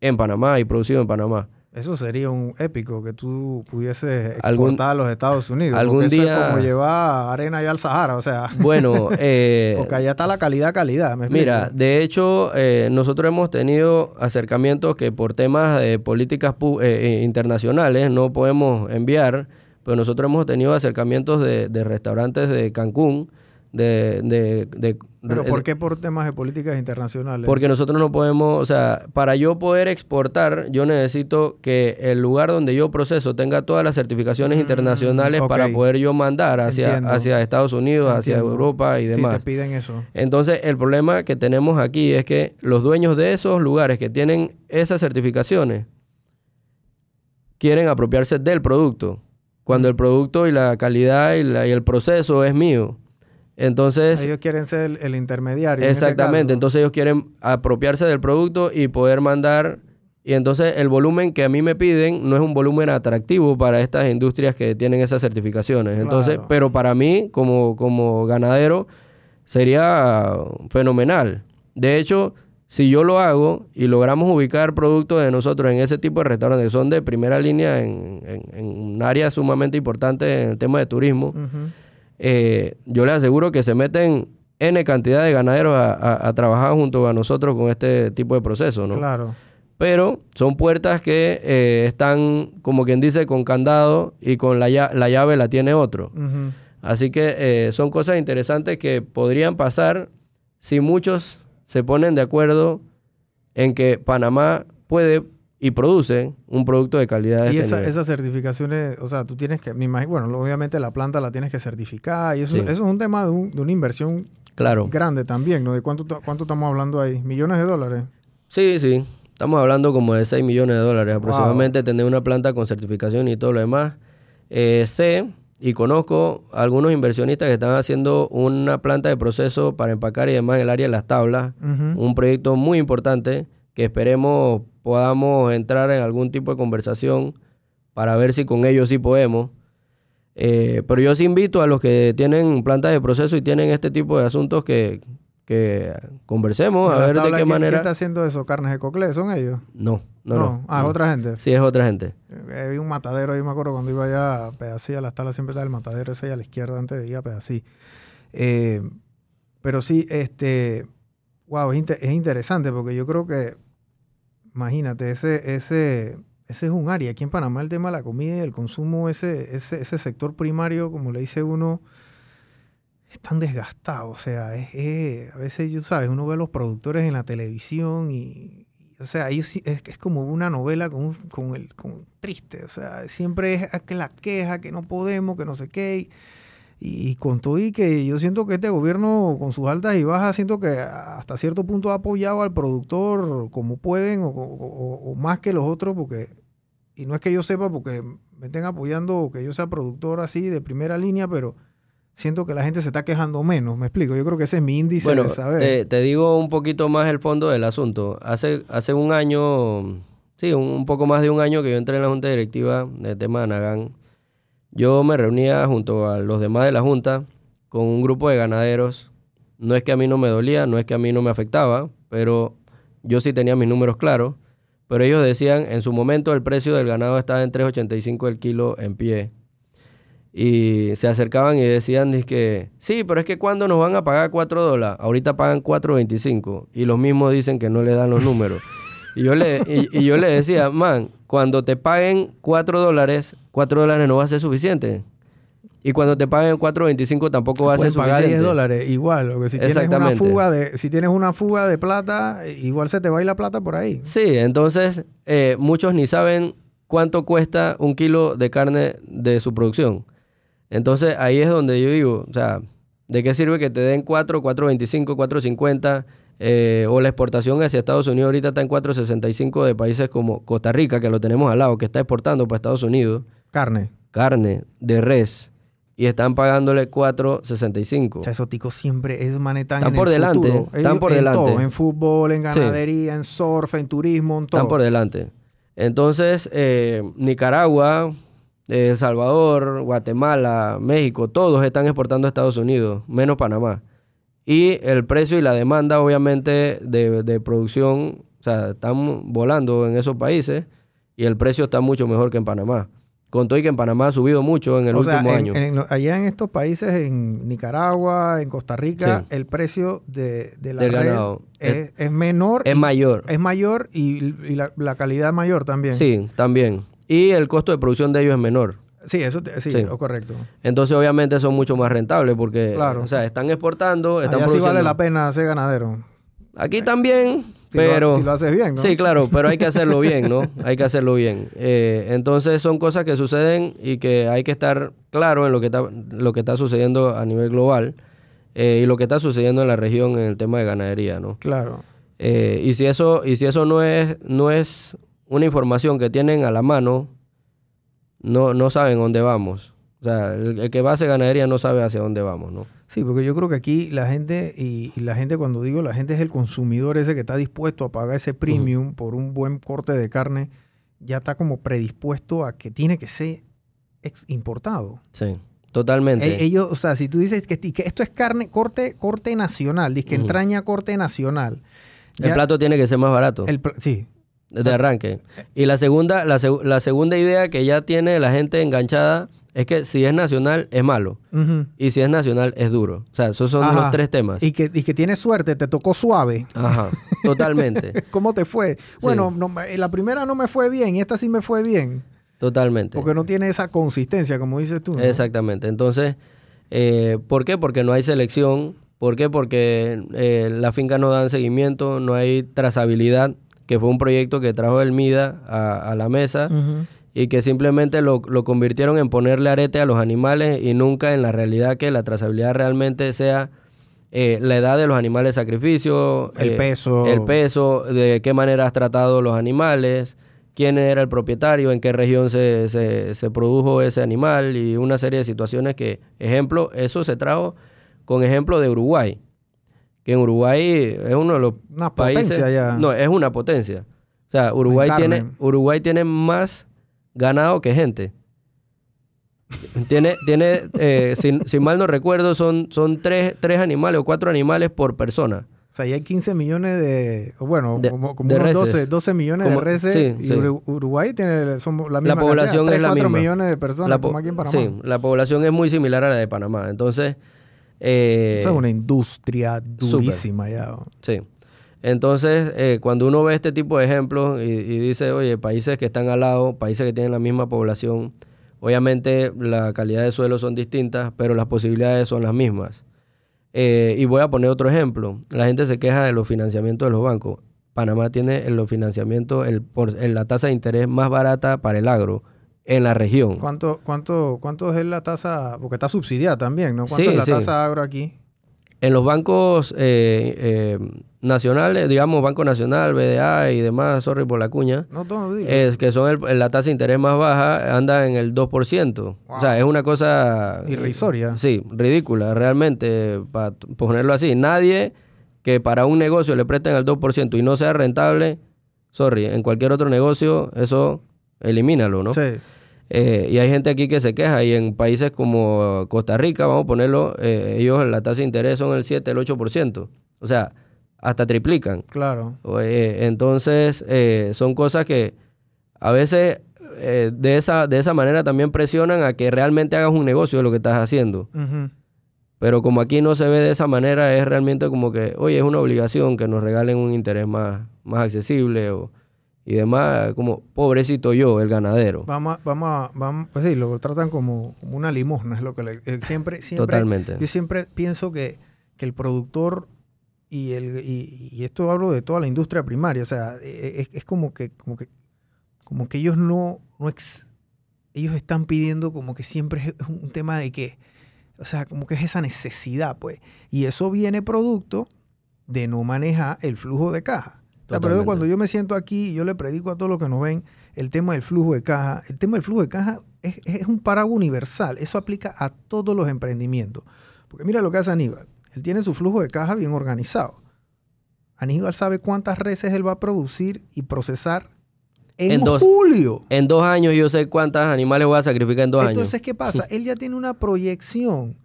en Panamá y producido en Panamá. Eso sería un épico que tú pudieses Algún- exportar a los Estados Unidos. algún eso día- es como llevar arena allá al Sahara, o sea. Bueno, <laughs> eh, porque allá está la calidad, calidad. Mira, de hecho, eh, nosotros hemos tenido acercamientos que por temas de políticas pu- eh, eh, internacionales no podemos enviar, pero nosotros hemos tenido acercamientos de, de restaurantes de Cancún, de... de- de- ¿Pero por qué por temas de políticas internacionales? Porque nosotros no podemos, o sea, para yo poder exportar, yo necesito que el lugar donde yo proceso tenga todas las certificaciones Mm, internacionales para poder yo mandar hacia, Entiendo. hacia Estados Unidos, hacia. Europa y Sí, demás. te piden eso. Entonces, el problema que tenemos aquí es que los dueños de esos lugares que tienen esas certificaciones quieren apropiarse del producto, cuando el producto y la calidad y, la- y el proceso es mío. Entonces, Ellos quieren ser el, el intermediario. en exactamente, entonces ellos quieren apropiarse del producto y poder mandar... Y entonces el volumen que a mí me piden no es un volumen atractivo para estas industrias que tienen esas certificaciones. Entonces, Claro. pero para mí, como, como ganadero, sería fenomenal. De hecho, si yo lo hago y logramos ubicar productos de nosotros en ese tipo de restaurantes que son de primera línea en, en- en un área sumamente importante en el tema de turismo, eh, yo les aseguro que se meten N cantidad de ganaderos a, a- a trabajar junto a nosotros con este tipo de proceso, ¿no? Claro. Pero son puertas que eh, están, como quien dice, con candado y con la, lla- la llave la tiene otro. Así que eh, son cosas interesantes que podrían pasar si muchos se ponen de acuerdo en que Panamá puede y produce un producto de calidad de Y este esa- nivel. esas certificaciones, o sea, tú tienes que, me imagino, bueno, obviamente la planta la tienes que certificar y eso, Sí. eso es un tema de, un- de una inversión Claro. grande también, ¿no? ¿De cuánto, cuánto estamos hablando ahí? ¿Millones de dólares? Sí, sí. Estamos hablando como de 6 millones de dólares aproximadamente tener una planta con certificación y todo lo demás. Eh, sé y conozco algunos inversionistas que están haciendo una planta de proceso para empacar y demás en el área de las tablas. Un proyecto muy importante que esperemos podamos entrar en algún tipo de conversación para ver si con ellos sí podemos. Eh, pero yo sí invito a los que tienen plantas de proceso y tienen este tipo de asuntos que, que conversemos a ¿En la ver de qué quién- manera... ¿Quién está haciendo eso? ¿Carnes de cocle? ¿Son ellos? No, no, no. Ah, no. otra gente. Sí, es otra gente. Eh, vi un matadero ahí, me acuerdo cuando iba allá a Pedací, a las tablas siempre estaba el matadero ese ahí a la izquierda antes de ir a Pedací. Eh, pero sí, este, wow, es, es interesante porque yo creo que, imagínate, ese, ese, ese es un área. Aquí en Panamá el tema de la comida y el consumo, ese, ese, ese sector primario, como le dice uno, es tan desgastado. O sea, es, a veces, sabes, uno ve a los productores en la televisión y, o sea, ellos es, es como una novela con, con el con triste. O sea, siempre es la queja, que no podemos, que no sé qué. Y, y con todo y que yo siento que este gobierno, con sus altas y bajas, siento que hasta cierto punto ha apoyado al productor como pueden o, o- o más que los otros, porque, y no es que yo sepa porque me estén apoyando o que yo sea productor así de primera línea, pero siento que la gente se está quejando menos, me explico. Yo creo que ese es mi índice Bueno, de saber. te, te digo un poquito más el fondo del asunto. Hace, hace un año, sí, un, un poco más de un año que yo entré en la junta directiva del tema de Anagán. Yo me reunía junto a los demás de la junta con un grupo de ganaderos. No es que a mí no me dolía, no es que a mí no me afectaba, pero yo sí tenía mis números claros. Pero ellos decían, en su momento el precio del ganado estaba en 3.85 el kilo en pie. Y se acercaban y decían que sí, pero es que cuando nos van a pagar 4 dólares, ahorita pagan 4.25 y los mismos dicen que no le dan los números. <laughs> y, yo le, y, y yo le decía, man, cuando te paguen 4 dólares, 4 dólares no va a ser suficiente. Y cuando te paguen 4.25 tampoco va a ser Pueden pagar suficiente. 10 dólares igual, porque si tienes una fuga de si tienes una fuga de plata, igual se te va a ir la plata por ahí. Sí, entonces eh, muchos ni saben cuánto cuesta un kilo de carne de su producción. Entonces ahí es donde yo digo, o sea, ¿de qué sirve que te den 4, 4.25, 4.50? eh, o la exportación hacia Estados Unidos ahorita está en 4.65 de países como Costa Rica, que lo tenemos al lado, que está exportando para Estados Unidos, Carne. carne de res, y están pagándole O 4.65. sea, esos ticos siempre, esos manes están, en por el delante, futuro. están por en delante. todo, en fútbol, en Sí. ganadería, en surf, en turismo, en todo. Están por delante. Entonces, eh, Nicaragua, El Salvador, Guatemala, México, todos están exportando a Estados Unidos, menos Panamá. Y el precio y la demanda, obviamente, de, de producción, o sea, están volando en esos países y el precio está mucho mejor que en Panamá. Con todo y que en Panamá ha subido mucho en el O sea, último en- año. en allá en estos países, en Nicaragua, en Costa Rica, Sí. el precio de, de la Del red ganado. es, es menor. es y- mayor. Es mayor y, y la, la calidad mayor también. Sí, también. Y el costo de producción de ellos es menor. Sí, eso te- sí, Sí. oh, correcto. Entonces, obviamente, son mucho más rentables porque, Claro. o sea, están exportando, están Allá sí produciendo. vale la pena ser ganadero. Aquí también, Si lo- pero... si lo haces bien, ¿no? Sí, claro, pero hay que hacerlo bien, ¿no? Hay que hacerlo bien. Eh, entonces son cosas que suceden y que hay que estar claro en lo que está, lo que está sucediendo a nivel global eh, y lo que está sucediendo en la región en el tema de ganadería, ¿no? Claro. Eh, y si eso, y si eso no es, no es una información que tienen a la mano, no, no saben dónde vamos. O sea, el, el que va a hacer ganadería no sabe hacia dónde vamos, ¿no? Sí, porque yo creo que aquí la gente, y, y la gente cuando digo la gente es el consumidor ese que está dispuesto a pagar ese premium por un buen corte de carne, ya está como predispuesto a que tiene que ser importado. Sí, totalmente. E- Ellos, o sea, si tú dices que, que esto es carne, corte, corte nacional, dices que entraña corte nacional. el plato tiene que ser más barato. el sí, de arranque. Y la segunda, la, seg- la segunda idea que ya tiene la gente enganchada es que si es nacional es malo y si es nacional es duro. O sea, esos son Ajá. los tres temas. Y que, y que tienes suerte, te tocó suave. Ajá, <laughs> totalmente, ¿Cómo te fue? Bueno, no la primera no me fue bien y esta sí me fue bien. totalmente. Porque no tiene esa consistencia, como dices tú. ¿no? Exactamente. Entonces, eh, ¿por qué? Porque no hay selección. ¿Por qué? Porque eh, las fincas no dan seguimiento, no hay trazabilidad, que fue un proyecto que trajo el MIDA a, a la mesa. Y que simplemente lo, lo convirtieron en ponerle arete a los animales y nunca en la realidad que la trazabilidad realmente sea eh, la edad de los animales de sacrificio, El eh, peso. el peso, de qué manera has tratado los animales, quién era el propietario, en qué región se, se, se produjo ese animal y una serie de situaciones que, ejemplo, eso se trajo con ejemplo de Uruguay, que en Uruguay es uno de los Una países... potencia ya. No, es una potencia. O sea, Uruguay En tiene. Uruguay tiene más ganado que gente. tiene, tiene eh, si, si mal no recuerdo, son, son tres, tres animales o cuatro animales por persona. O sea, ya hay 15 millones de. Bueno, De- como, como de unos reses. 12, 12 millones Como- de reses. sí, y sí. Uruguay tiene somos la misma La población cantidad, es la 4 misma. millones de personas La como aquí en Panamá. Sí, la población es muy similar a la de Panamá. Entonces, eh, Esa es una industria durísima ya. Sí. Entonces, eh, cuando uno ve este tipo de ejemplos y, y dice, oye, países que están al lado, países que tienen la misma población, obviamente la calidad de suelo son distintas, pero las posibilidades son las mismas. Eh, y voy a poner otro ejemplo. La gente se queja de los financiamientos de los bancos. Panamá tiene en los financiamientos el, por, en la tasa de interés más barata para el agro en la región. ¿Cuánto, cuánto, ¿Cuánto es la tasa? Porque está subsidiada también, ¿no? ¿Cuánto Sí, es la sí. tasa agro aquí? En los bancos eh, eh, nacionales, digamos Banco Nacional, BDA y demás, sorry por la cuña, No, dilo. es que son el- la tasa de interés más baja, anda en el 2%. O sea, es una cosa... eh, Irrisoria. Sí, ridícula, realmente, para ponerlo así. Nadie que para un negocio le presten al 2% y no sea rentable, sorry, en cualquier otro negocio, eso elimínalo, ¿no? Sí. Eh, y hay gente aquí que se queja y en países como Costa Rica, vamos a ponerlo, eh, ellos la tasa de interés son el 7, el 8%. O sea, hasta triplican. Claro. Eh, entonces, eh, son cosas que a veces eh, de, esa, de esa manera también presionan a que realmente hagas un negocio de lo que estás haciendo. Pero como aquí no se ve de esa manera, es realmente como que, oye, es una obligación que nos regalen un interés más, más accesible o, y demás, como pobrecito yo, el ganadero. Vamos, a- vamos, a- vamos, pues sí, lo tratan como, como una limosna, es lo que le, eh, siempre, siempre, Totalmente. yo siempre pienso que, que el productor y el y, y esto hablo de toda la industria primaria, o sea, eh, es, es como que, como que, como que ellos no, no ex- ellos están pidiendo como que siempre es un tema de que, o sea, como que es esa necesidad, pues, y eso viene producto de no manejar el flujo de caja. Pero cuando yo me siento aquí y yo le predico a todos los que nos ven el tema del flujo de caja, el tema del flujo de caja es, es un paraguas universal. Eso aplica a todos los emprendimientos. Porque mira lo que hace Aníbal. Él tiene su flujo de caja bien organizado. Aníbal sabe cuántas reses él va a producir y procesar en, En dos- julio. En dos años yo sé cuántos animales voy a sacrificar en dos Entonces, años. ¿qué pasa? <laughs> Él ya tiene una proyección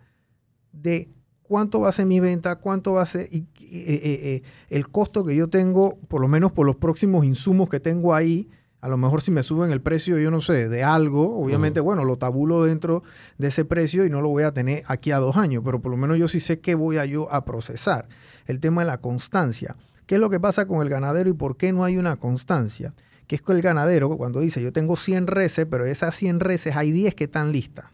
de cuánto va a ser mi venta, cuánto va a ser y- y- el costo que yo tengo, por lo menos por los próximos insumos que tengo ahí. A lo mejor si me suben el precio, yo no sé, de algo, obviamente, bueno, lo tabulo dentro de ese precio y no lo voy a tener aquí a dos años, pero por lo menos yo sí sé qué voy a yo a procesar. El tema de la constancia. ¿Qué es lo que pasa con el ganadero y por qué no hay una constancia? Que es que el ganadero, cuando dice yo tengo 100 reses, pero de esas 100 reses hay 10 que están listas.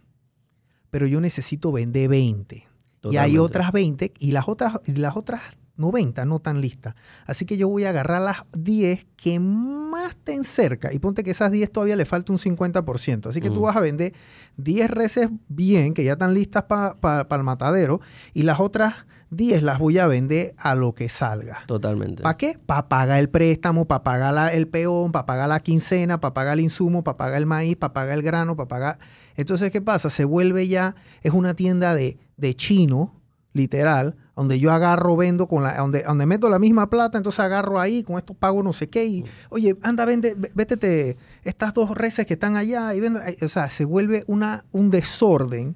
Pero yo necesito vender 20. Y hay otras 20 y las otras, y las otras 90 no están listas. Así que yo voy a agarrar las 10 que más estén cerca. Y ponte que esas 10 todavía le falta un 50%. Así que tú Mm. vas a vender 10 reses bien, que ya están listas para el matadero. Y las otras 10 las voy a vender a lo que salga. Totalmente. ¿Para qué? Para pagar el préstamo, para pagar la- el peón, para pagar la quincena, para pagar el insumo, para pagar el maíz, para pagar el grano, para pagar... Entonces, ¿qué pasa? Se vuelve ya, es una tienda de, de chino, literal, donde yo agarro, vendo, con la, donde, donde meto la misma plata, entonces agarro ahí, con esto pago no sé qué, y oye, anda, vende, ve- vétete estas dos reses que están allá, y vende, o sea, se vuelve una, un desorden,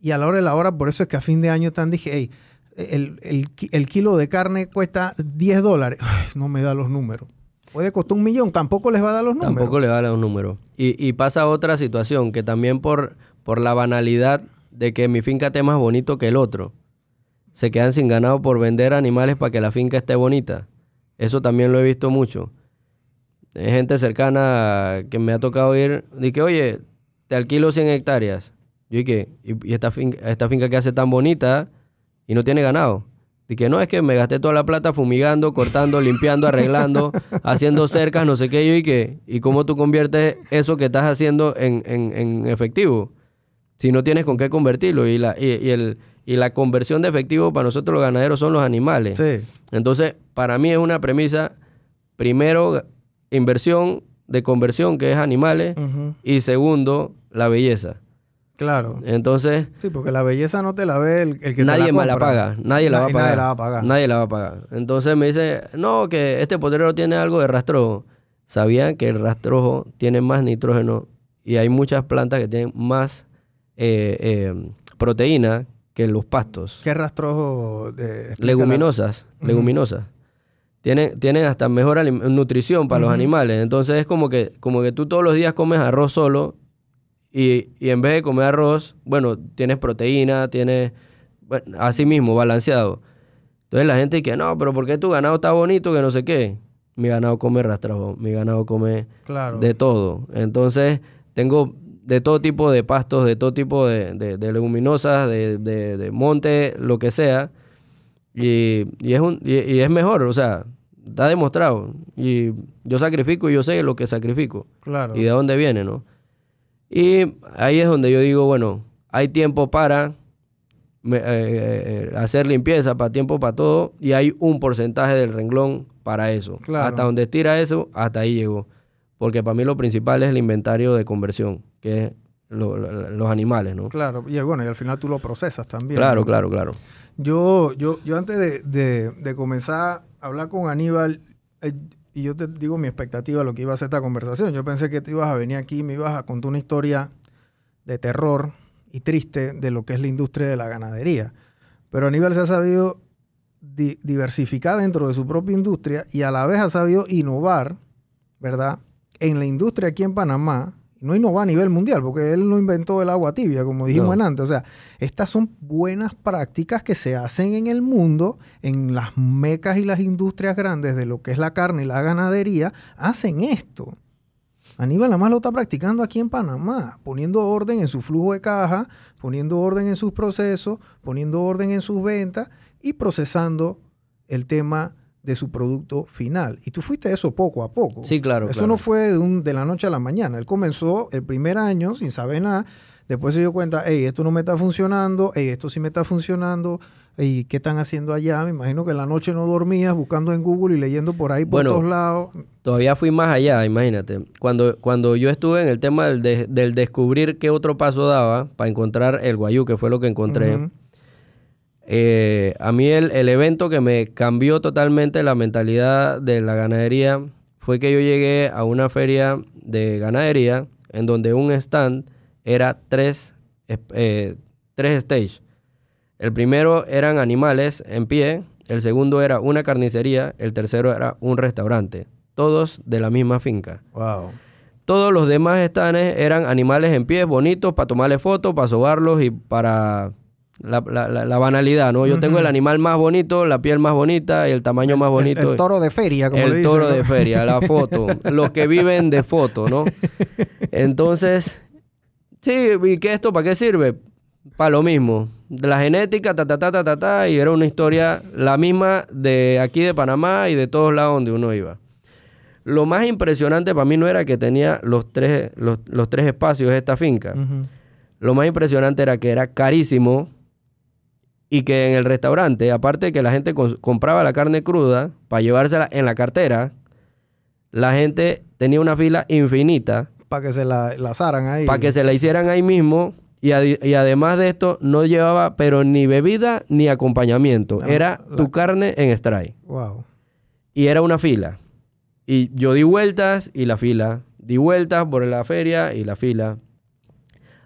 y a la hora de la hora, por eso es que a fin de año están, dije, hey, el, el el kilo de carne cuesta 10 dólares. No me da los números. Puede costar un millón, tampoco les va a dar los números. Tampoco le da los números. Y, y pasa otra situación, que también por, por la banalidad de que mi finca esté más bonito que el otro, se quedan sin ganado por vender animales para que la finca esté bonita. Eso también lo he visto mucho. Hay gente cercana que me ha tocado ir, que, oye, te alquilo 100 hectáreas. Yo dije, ¿y, y esta, finca, esta finca que hace tan bonita y no tiene ganado? Dije, no, es que me gasté toda la plata fumigando, cortando, limpiando, arreglando, <laughs> haciendo cercas, no sé qué. Yo dije, ¿y cómo tú conviertes eso que estás haciendo en, en- en efectivo? Si no tienes con qué convertirlo. Y la, y, y el, y la conversión de efectivo para nosotros los ganaderos son los animales. Sí, Entonces, para mí es una premisa, primero, inversión de conversión, que es animales, y segundo, la belleza. claro. Entonces, Sí, porque la belleza no te la ve el, el que nadie te la me la paga, nadie la va a pagar. Nadie la va a pagar. Nadie la va a pagar. Entonces me dice, no, que este potrero tiene algo de rastrojo. Sabían que el rastrojo tiene más nitrógeno y hay muchas plantas que tienen más eh, eh, proteína que los pastos. ¿Qué rastrojo? de- explícala? Leguminosas, leguminosas. Tienen, tienen hasta mejor nutrición para los animales. Entonces es como que, como que tú todos los días comes arroz solo y, y en vez de comer arroz, bueno, tienes proteína, tienes, bueno, así mismo, balanceado. Entonces la gente dice, no, pero ¿por qué tu ganado está bonito que no sé qué? Mi ganado come rastrajo, mi ganado come Claro. de todo. Entonces, tengo de todo tipo de pastos, de todo tipo de, de- de leguminosas, de, de- monte, lo que sea. Y, y es un, y, y es mejor, o sea, está demostrado. Y yo sacrifico y yo sé lo que sacrifico claro. y de dónde viene, ¿no? Y ahí es donde yo digo, bueno, hay tiempo para me- eh, eh, hacer limpieza, para tiempo para todo, y hay un porcentaje del renglón para eso. Claro. Hasta donde estira eso, hasta ahí llegó. Porque para mí lo principal es el inventario de conversión, que es lo- lo- los animales, ¿no? Claro. Y bueno, y al final tú lo procesas también. Claro, ¿no? claro, claro. Yo, yo, yo antes de, de- de comenzar a hablar con Aníbal, eh, y yo te digo mi expectativa de lo que iba a ser esta conversación. Yo pensé que tú ibas a venir aquí y me ibas a contar una historia de terror y triste de lo que es la industria de la ganadería. Pero Aníbal se ha sabido di- diversificar dentro de su propia industria y a la vez ha sabido innovar, ¿verdad? En la industria aquí en Panamá, no innovar a nivel mundial, porque él no inventó el agua tibia, como dijimos No. antes. O sea, estas son buenas prácticas que se hacen en el mundo, en las mecas y las industrias grandes de lo que es la carne y la ganadería, hacen esto. Aníbal nada más lo está practicando aquí en Panamá, poniendo orden en su flujo de caja, poniendo orden en sus procesos, poniendo orden en sus ventas y procesando el tema de su producto final. Y tú fuiste eso poco a poco. Sí, claro, Eso claro. no fue de, un- de la noche a la mañana. Él comenzó el primer año sin saber nada. Después se dio cuenta, hey, esto no me está funcionando, hey, esto sí me está funcionando, y ¿qué están haciendo allá? Me imagino que en la noche no dormías buscando en Google y leyendo por ahí por Bueno, todos lados. Todavía fui más allá, imagínate. Cuando, cuando yo estuve en el tema del, de- del descubrir qué otro paso daba para encontrar el guayú, que fue lo que encontré. Eh, a mí el, el evento que me cambió totalmente la mentalidad de la ganadería fue que yo llegué a una feria de ganadería en donde un stand era tres, eh, tres stages. El primero eran animales en pie, el segundo era una carnicería, el tercero era un restaurante, todos de la misma finca. Wow. Todos los demás stands eran animales en pie, bonitos, para tomarle fotos, para sobarlos y para la, banalidad, ¿no? Yo tengo el animal más bonito, la piel más bonita y el tamaño más bonito. El, toro de feria, como el le dicen. El toro de feria, la foto. <laughs> los que viven de foto, ¿no? Entonces, sí, ¿y qué esto para qué sirve? Para lo mismo. La genética, ta, ta, ta, ta, ta, ta, y era una historia la misma de aquí de Panamá y de todos lados donde uno iba. Lo más impresionante para mí no era que tenía los tres, los, tres espacios de esta finca. Lo más impresionante era que era carísimo y que en el restaurante, aparte de que la gente compraba la carne cruda para llevársela en la cartera, la gente tenía una fila infinita. Para que se la, asaran ahí. Para que se la hicieran ahí mismo. Y, además de esto, no llevaba, pero ni bebida ni acompañamiento. Era tu carne en strike. Wow. Y era una fila. Y yo di vueltas y la fila. Di vueltas por la feria y la fila.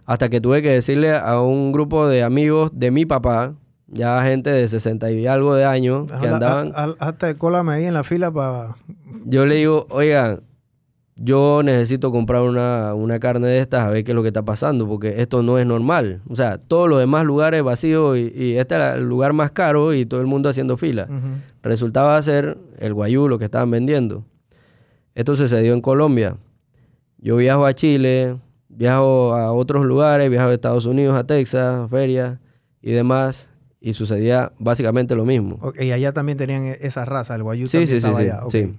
Hasta que tuve que decirle a un grupo de amigos de mi papá, ya gente de 60 y algo de años que andaban. hasta cólame ahí en la fila para. Yo le digo, oigan, yo necesito comprar una, carne de estas a ver qué es lo que está pasando, porque esto no es normal. O sea, todos los demás lugares vacíos y, este era el lugar más caro y todo el mundo haciendo fila. Resultaba ser el guayú lo que estaban vendiendo. Esto sucedió en Colombia. Yo viajo a Chile, viajo a otros lugares, viajo a Estados Unidos, a Texas, ferias y demás y sucedía básicamente lo mismo. y allá también tenían e-, esa raza, el guayú sí, sí, sí, sí,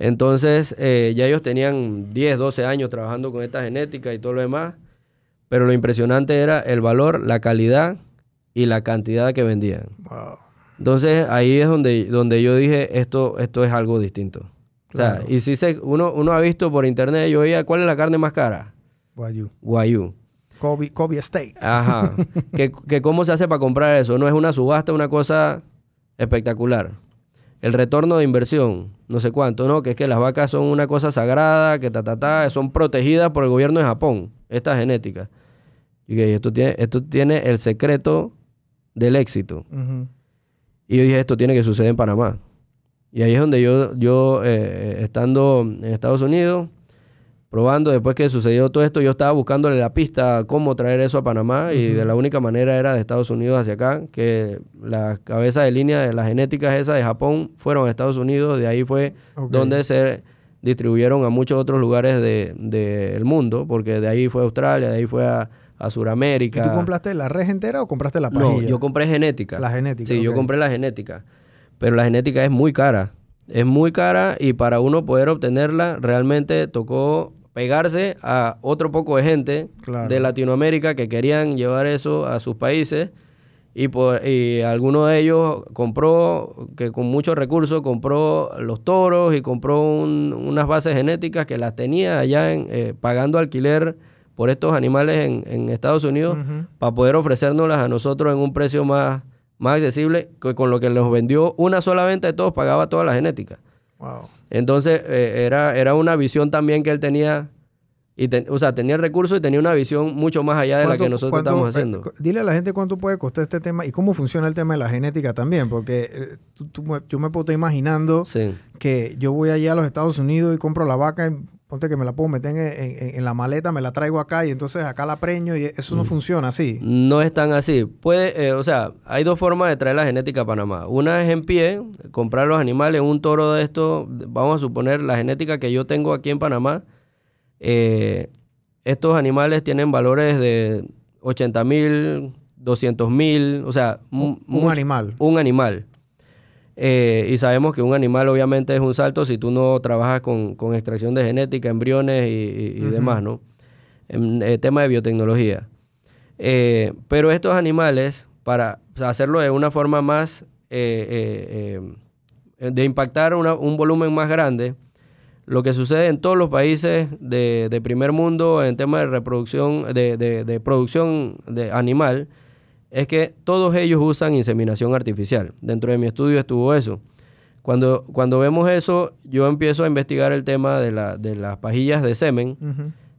Entonces, eh, ya ellos tenían 10, 12 años trabajando con esta genética y todo lo demás, pero lo impresionante era el valor, la calidad y la cantidad que vendían. Entonces, ahí es donde, donde yo dije, esto, esto es algo distinto. O sea, y si se, uno, uno ha visto por internet, yo veía, ¿cuál es la carne más cara? Guayú. Guayú. Kobe, Kobe Steak. Ajá. <laughs> que, cómo se hace para comprar eso. No es una subasta, una cosa espectacular. El retorno de inversión, no sé cuánto, ¿no? Que es que las vacas son una cosa sagrada, que ta, ta, ta, son protegidas por el gobierno de Japón, esta genética. Y que esto tiene, esto tiene el secreto del éxito. Y yo dije, esto tiene que suceder en Panamá. Y ahí es donde yo, yo eh, estando en Estados Unidos, probando, después que sucedió todo esto, yo estaba buscándole la pista cómo traer eso a Panamá y de la única manera era de Estados Unidos hacia acá, que la cabeza de línea de las genéticas esa de Japón fueron a Estados Unidos, de ahí fue donde se distribuyeron a muchos otros lugares del de, mundo, porque de ahí fue a Australia, de ahí fue a, a Sudamérica. ¿Y tú compraste la red entera o compraste la pajilla? No, yo compré genética. La genética. Sí, yo compré la genética, pero la genética es muy cara. Es muy cara y para uno poder obtenerla realmente tocó pegarse a otro poco de gente de Latinoamérica que querían llevar eso a sus países y, por, y alguno de ellos compró, que con muchos recursos, compró los toros y compró unas bases genéticas que las tenía allá en, eh, pagando alquiler por estos animales en, Estados Unidos para poder ofrecérnoslas a nosotros en un precio más, más accesible, que con lo que nos vendió una sola venta de todos pagaba toda la genética. Wow. Entonces, eh, era, era una visión también que él tenía, y o sea, tenía recursos y tenía una visión mucho más allá de la que nosotros estamos eh, haciendo. dile a la gente cuánto puede costar este tema y cómo funciona el tema de la genética también, porque eh, yo me puedo estar imaginando que yo voy allá a los Estados Unidos y compro la vaca Ponte que me la puedo meter en, la maleta, me la traigo acá y entonces acá la preño y eso no mm. funciona así. No es tan así. Puede, eh, o sea, hay dos formas de traer la genética a Panamá. Una es en pie, comprar los animales, un toro de esto, vamos a suponer la genética que yo tengo aquí en Panamá. Eh, estos animales tienen valores de 80 mil, 200 mil, o sea, un animal. Un animal. Eh, y sabemos que un animal obviamente es un salto si tú no trabajas con, extracción de genética, embriones y, demás, ¿no? En eh, tema de biotecnología. Eh, pero estos animales, para hacerlo de una forma más, de impactar un volumen más grande, lo que sucede en todos los países de, primer mundo en tema de reproducción, de, de producción de animal, es que todos ellos usan inseminación artificial. Dentro de mi estudio estuvo eso. Cuando, cuando vemos eso, yo empiezo a investigar el tema de, la, de las pajillas de semen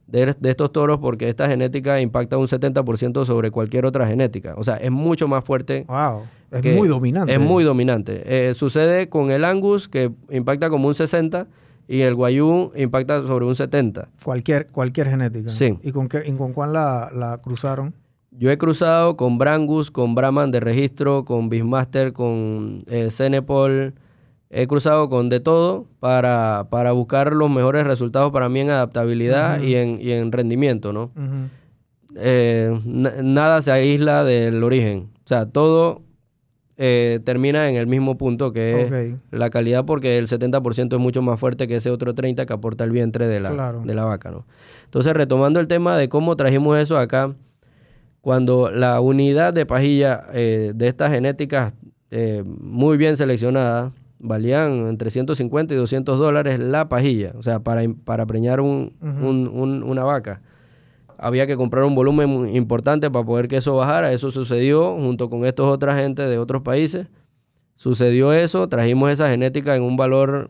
de, de estos toros porque esta genética impacta un 70% sobre cualquier otra genética. O sea, es mucho más fuerte. Wow. Es que muy dominante. Es muy dominante. Eh, sucede con el Angus que impacta como un 60 y el Guayú impacta sobre un 70. Cualquier, cualquier genética. Sí. ¿Y con, qué, y con cuál la, la cruzaron? Yo he cruzado con Brangus, con Brahman de registro, con Beastmaster, con eh, Cenepol. He cruzado con de todo para, para buscar los mejores resultados para mí en adaptabilidad y, en, y en rendimiento, ¿no? Eh, na- nada se aísla del origen. O sea, todo eh, termina en el mismo punto que es la calidad porque el 70% es mucho más fuerte que ese otro 30% que aporta el vientre de la, Claro. de la vaca, ¿no? Entonces, retomando el tema de cómo trajimos eso acá, cuando la unidad de pajilla eh, de estas genéticas eh, muy bien seleccionadas valían entre 150 y 200 dólares la pajilla, o sea, para, para preñar un- Ujú. un- un- una vaca. Había que comprar un volumen importante para poder que eso bajara. Eso sucedió junto con estos otras gente de otros países. Sucedió eso, trajimos esa genética en un valor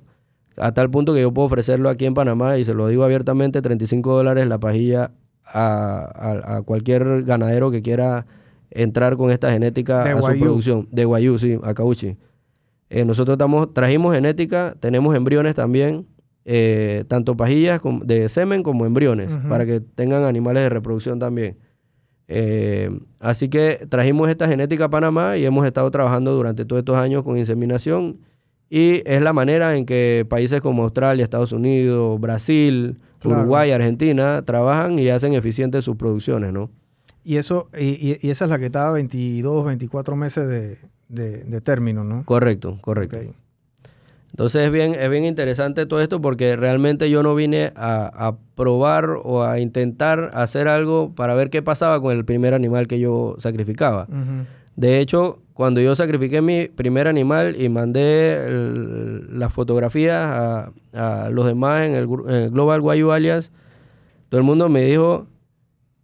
a tal punto que yo puedo ofrecerlo aquí en Panamá y se lo digo abiertamente, 35 dólares la pajilla a, a- a cualquier ganadero que quiera entrar con esta genética De a su producción. De Guayú, sí, a Cauchi. Eh, nosotros estamos, trajimos genética, tenemos embriones también, eh, tanto pajillas de semen como embriones, para que tengan animales de reproducción también. Eh, así que trajimos esta genética a Panamá y hemos estado trabajando durante todos estos años con inseminación y es la manera en que países como Australia, Estados Unidos, Brasil, Claro. Uruguay, Argentina trabajan y hacen eficientes sus producciones, ¿no? Y eso, y, y- esa es la que estaba 22, 24 meses de, de- de término, ¿no? Correcto, correcto. Entonces es bien, es bien interesante todo esto porque realmente yo no vine a, a probar o a intentar hacer algo para ver qué pasaba con el primer animal que yo sacrificaba. De hecho, cuando yo sacrifiqué mi primer animal y mandé el- las fotografías a, a los demás en el, en el Global Guayu Alias, todo el mundo me dijo,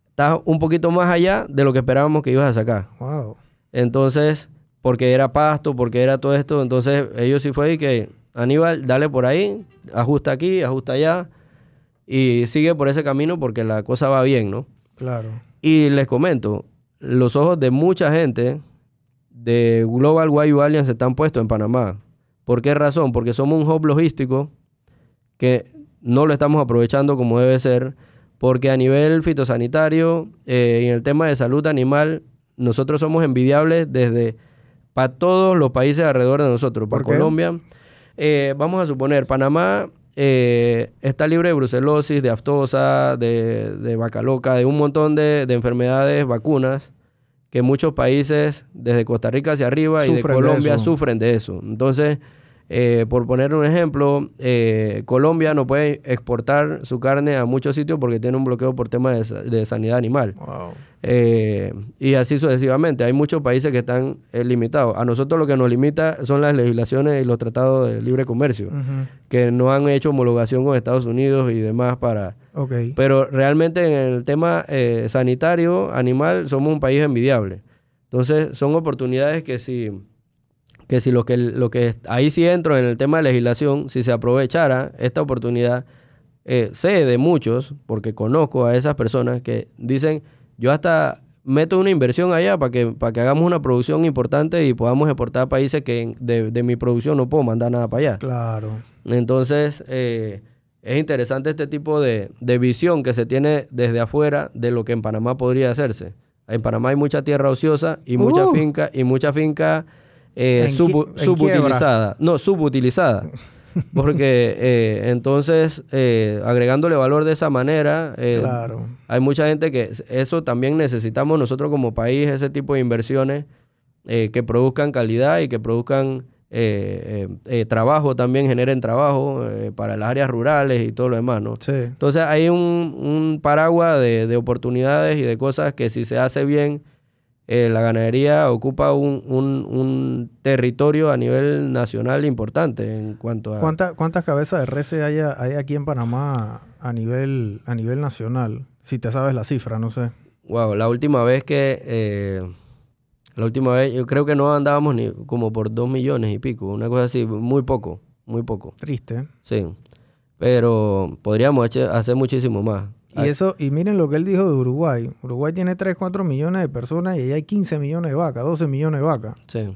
estás un poquito más allá de lo que esperábamos que ibas a sacar. Wow. Entonces, porque era pasto, porque era todo esto, entonces ellos sí fue y que, Aníbal, dale por ahí, ajusta aquí, ajusta allá, y sigue por ese camino porque la cosa va bien, ¿no? Claro. Y les comento, los ojos de mucha gente de Global Wayu Alliance están puestos en Panamá. ¿Por qué razón? Porque somos un hub logístico que no lo estamos aprovechando como debe ser, porque a nivel fitosanitario eh, y en el tema de salud animal, nosotros somos envidiables desde para todos los países alrededor de nosotros. Para ¿Por? Colombia, eh, vamos a suponer, Panamá eh, está libre de brucelosis, de aftosa, de, de vaca loca, de un montón de, de enfermedades, vacunas, que muchos países, desde Costa Rica hacia arriba y de Colombia, sufren de eso. Entonces, eh, por poner un ejemplo, eh, Colombia no puede exportar su carne a muchos sitios porque tiene un bloqueo por temas de, de sanidad animal. Wow. Eh, y así sucesivamente. Hay muchos países que están limitados. A nosotros lo que nos limita son las legislaciones y los tratados de libre comercio, que no han hecho homologación con Estados Unidos y demás para... Pero realmente en el tema sanitario, animal, somos un país envidiable. Entonces, son oportunidades que si, que si lo que, lo que ahí sí entro en el tema de legislación, si se aprovechara esta oportunidad, eh, sé de muchos, porque conozco a esas personas que dicen, yo hasta meto una inversión allá para que, para que hagamos una producción importante y podamos exportar a países que de, de mi producción no puedo mandar nada para allá. Claro. Entonces, eh, es interesante este tipo de, de visión que se tiene desde afuera de lo que en Panamá podría hacerse. En Panamá hay mucha tierra ociosa y mucha Uh. finca y mucha finca eh, subutilizada. No, subutilizada. Porque <laughs> eh, entonces, eh, agregándole valor de esa manera, eh, Claro. hay mucha gente que eso también necesitamos nosotros como país, ese tipo de inversiones eh, que produzcan calidad y que produzcan trabajo también, generen trabajo para las áreas rurales y todo lo demás, ¿no? Sí. Entonces hay un, un paraguas de, de oportunidades y de cosas que si se hace bien, eh, la ganadería ocupa un, un- un territorio a nivel nacional importante en cuanto a... ¿Cuánta- ¿Cuántas cabezas de res hay, hay aquí en Panamá a nivel, a nivel nacional? Si te sabes la cifra, no sé. Wow, la última vez que, eh, La última vez, yo creo que no andábamos ni como por dos millones y pico, una cosa así, muy poco, muy poco. Triste. Sí. Pero podríamos hacer muchísimo más. Y eso, y miren lo que él dijo de Uruguay. Uruguay tiene 3, 4 millones de personas y ahí hay 15 millones de vacas, 12 millones de vacas. Sí,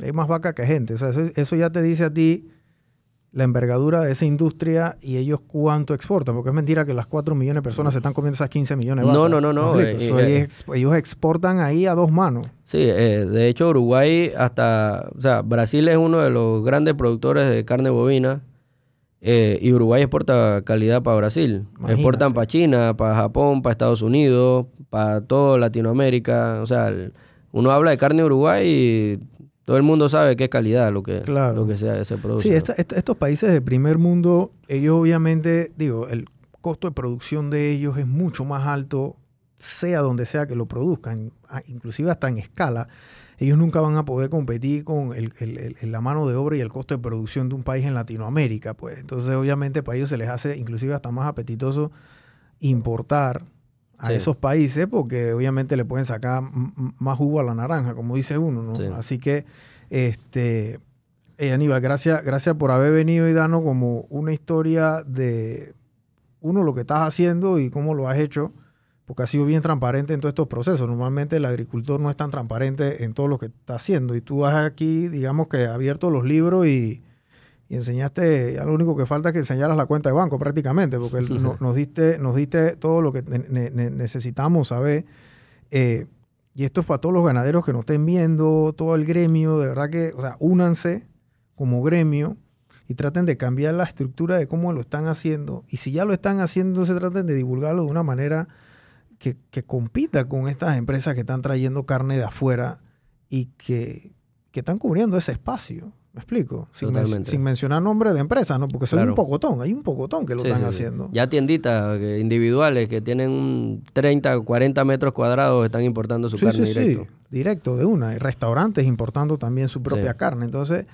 Hay más vacas que gente. O sea, eso, eso ya te dice a ti la envergadura de esa industria y ellos cuánto exportan. Porque es mentira que las 4 millones de personas se están comiendo esas 15 millones de vacas. No, no, no, no, ¿Me explico? eh, Eso, eh, ellos, ex- ellos exportan ahí a dos manos. sí eh, de hecho Uruguay hasta, o sea, Brasil es uno de los grandes productores de carne bovina eh, y Uruguay exporta calidad para Brasil. Imagínate. Exportan para China, para Japón, para Estados Unidos, para toda Latinoamérica. O sea, el- uno habla de carne de Uruguay y todo el mundo sabe qué es calidad lo que, Claro. lo que se, se produce. Sí, ¿no? esta- esta- estos países de primer mundo, ellos obviamente, digo, el costo de producción de ellos es mucho más alto, sea donde sea que lo produzcan, inclusive hasta en escala. Ellos nunca van a poder competir con el- el- el- la mano de obra y el costo de producción de un país en Latinoamérica. Pues. Entonces, obviamente, para ellos se les hace inclusive hasta más apetitoso importar a Sí. esos países porque obviamente le pueden sacar más jugo a la naranja, como dice uno. ¿no? Sí. Así que, este, eh, Aníbal, gracias, gracias por haber venido y darnos como una historia de, uno, lo que estás haciendo y cómo lo has hecho, porque has sido bien transparente en todos estos procesos. Normalmente el agricultor no es tan transparente en todo lo que está haciendo y tú has aquí, digamos que abierto los libros y, y enseñaste, ya lo único que falta es que enseñaras la cuenta de banco prácticamente, porque el- no- nos, diste, nos diste todo lo que ne- ne- ne- necesitamos saber. Eh, y esto es para todos los ganaderos que nos estén viendo, todo el gremio, de verdad que, o sea, únanse como gremio y traten de cambiar la estructura de cómo lo están haciendo. Y si ya lo están haciendo, se traten de divulgarlo de una manera que, que compita con estas empresas que están trayendo carne de afuera y que, que están cubriendo ese espacio. ¿Me explico? Sin, men- Totalmente. sin mencionar nombres de empresas, ¿no? Porque son Claro. un pocotón, hay un pocotón que lo Sí, están sí, haciendo. Ya tienditas que- individuales que tienen un 30, 40 metros cuadrados están importando su Sí, carne directo. sí, directo, de una. Y restaurantes importando también su propia carne. Entonces,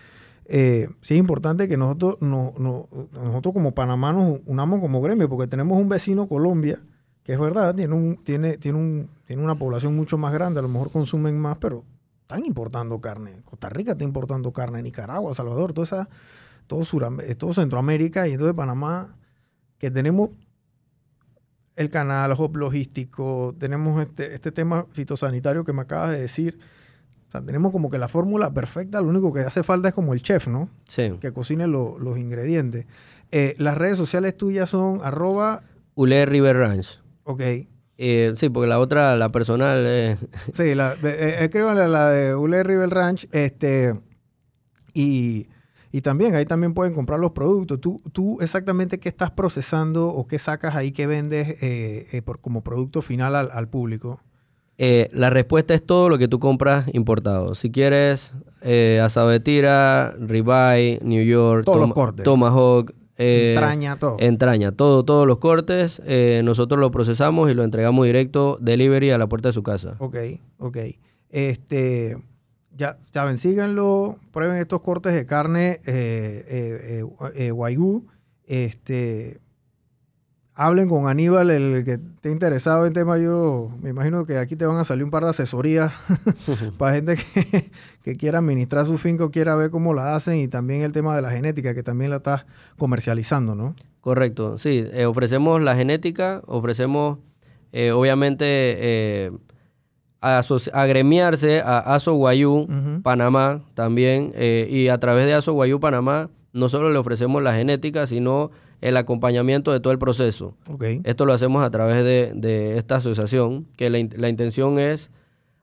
eh, sí es importante que nosotros, no, no- nosotros como Panamá nos unamos como gremio, porque tenemos un vecino, Colombia, que es verdad, tiene, un, tiene, tiene, un, tiene una población mucho más grande, a lo mejor consumen más, pero están importando carne. Costa Rica está importando carne, Nicaragua, Salvador, toda esa, todo, Suram- eh, todo Centroamérica y entonces Panamá, que tenemos el canal, hub logístico, tenemos este, este tema fitosanitario que me acabas de decir. O sea, tenemos como que la fórmula perfecta, lo único que hace falta es como el chef, ¿no? Sí. Que cocine lo- los ingredientes. Eh, las redes sociales tuyas son arroba, Ule River Ranch. Ok. Eh, sí, porque la otra, la personal, eh, Sí, la, eh, eh, escríbanle la de Ule River Ranch, este, y, y también ahí también pueden comprar los productos. ¿Tú, tú exactamente qué estás procesando o qué sacas ahí que vendes eh, eh, por, como producto final al, al público? eh, la respuesta es todo lo que tú compras importado. Si quieres eh, asado de tira, ribeye, New York, Todos los cortes. tomahawk, eh, Entraña, todo. entraña, todo, todos los cortes, eh, nosotros lo procesamos y lo entregamos directo, delivery a la puerta de su casa. Ok, ok. Este, ya saben, síganlo, prueben estos cortes de carne eh, eh, eh, Wagyu. Este, hablen con Aníbal, el que esté interesado en tema. Yo me imagino que aquí te van a salir un par de asesorías <laughs> <laughs> para gente que, que quiera administrar su finca o quiera ver cómo la hacen y también el tema de la genética, que también la estás comercializando, ¿no? Correcto, sí. eh, ofrecemos la genética, ofrecemos, eh, obviamente, eh, agremiarse a Aso Guayú. Panamá también. eh, y a través de Aso Guayú Panamá, no solo le ofrecemos la genética, sino el acompañamiento de todo el proceso. Ok, Esto lo hacemos a través de, de esta asociación, que la, in- la intención es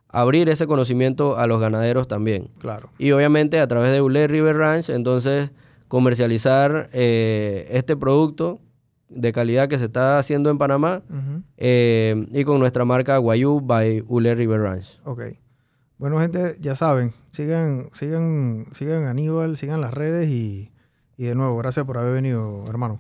abrir ese conocimiento a los ganaderos también. claro. Y obviamente a través de Ule River Ranch, entonces comercializar eh, este producto de calidad que se está haciendo en Panamá eh, y con nuestra marca Guayú by Ule River Ranch. Ok. Bueno, gente, ya saben, sigan, sigan, sigan Aníbal, sigan las redes y, y de nuevo, gracias por haber venido, hermano.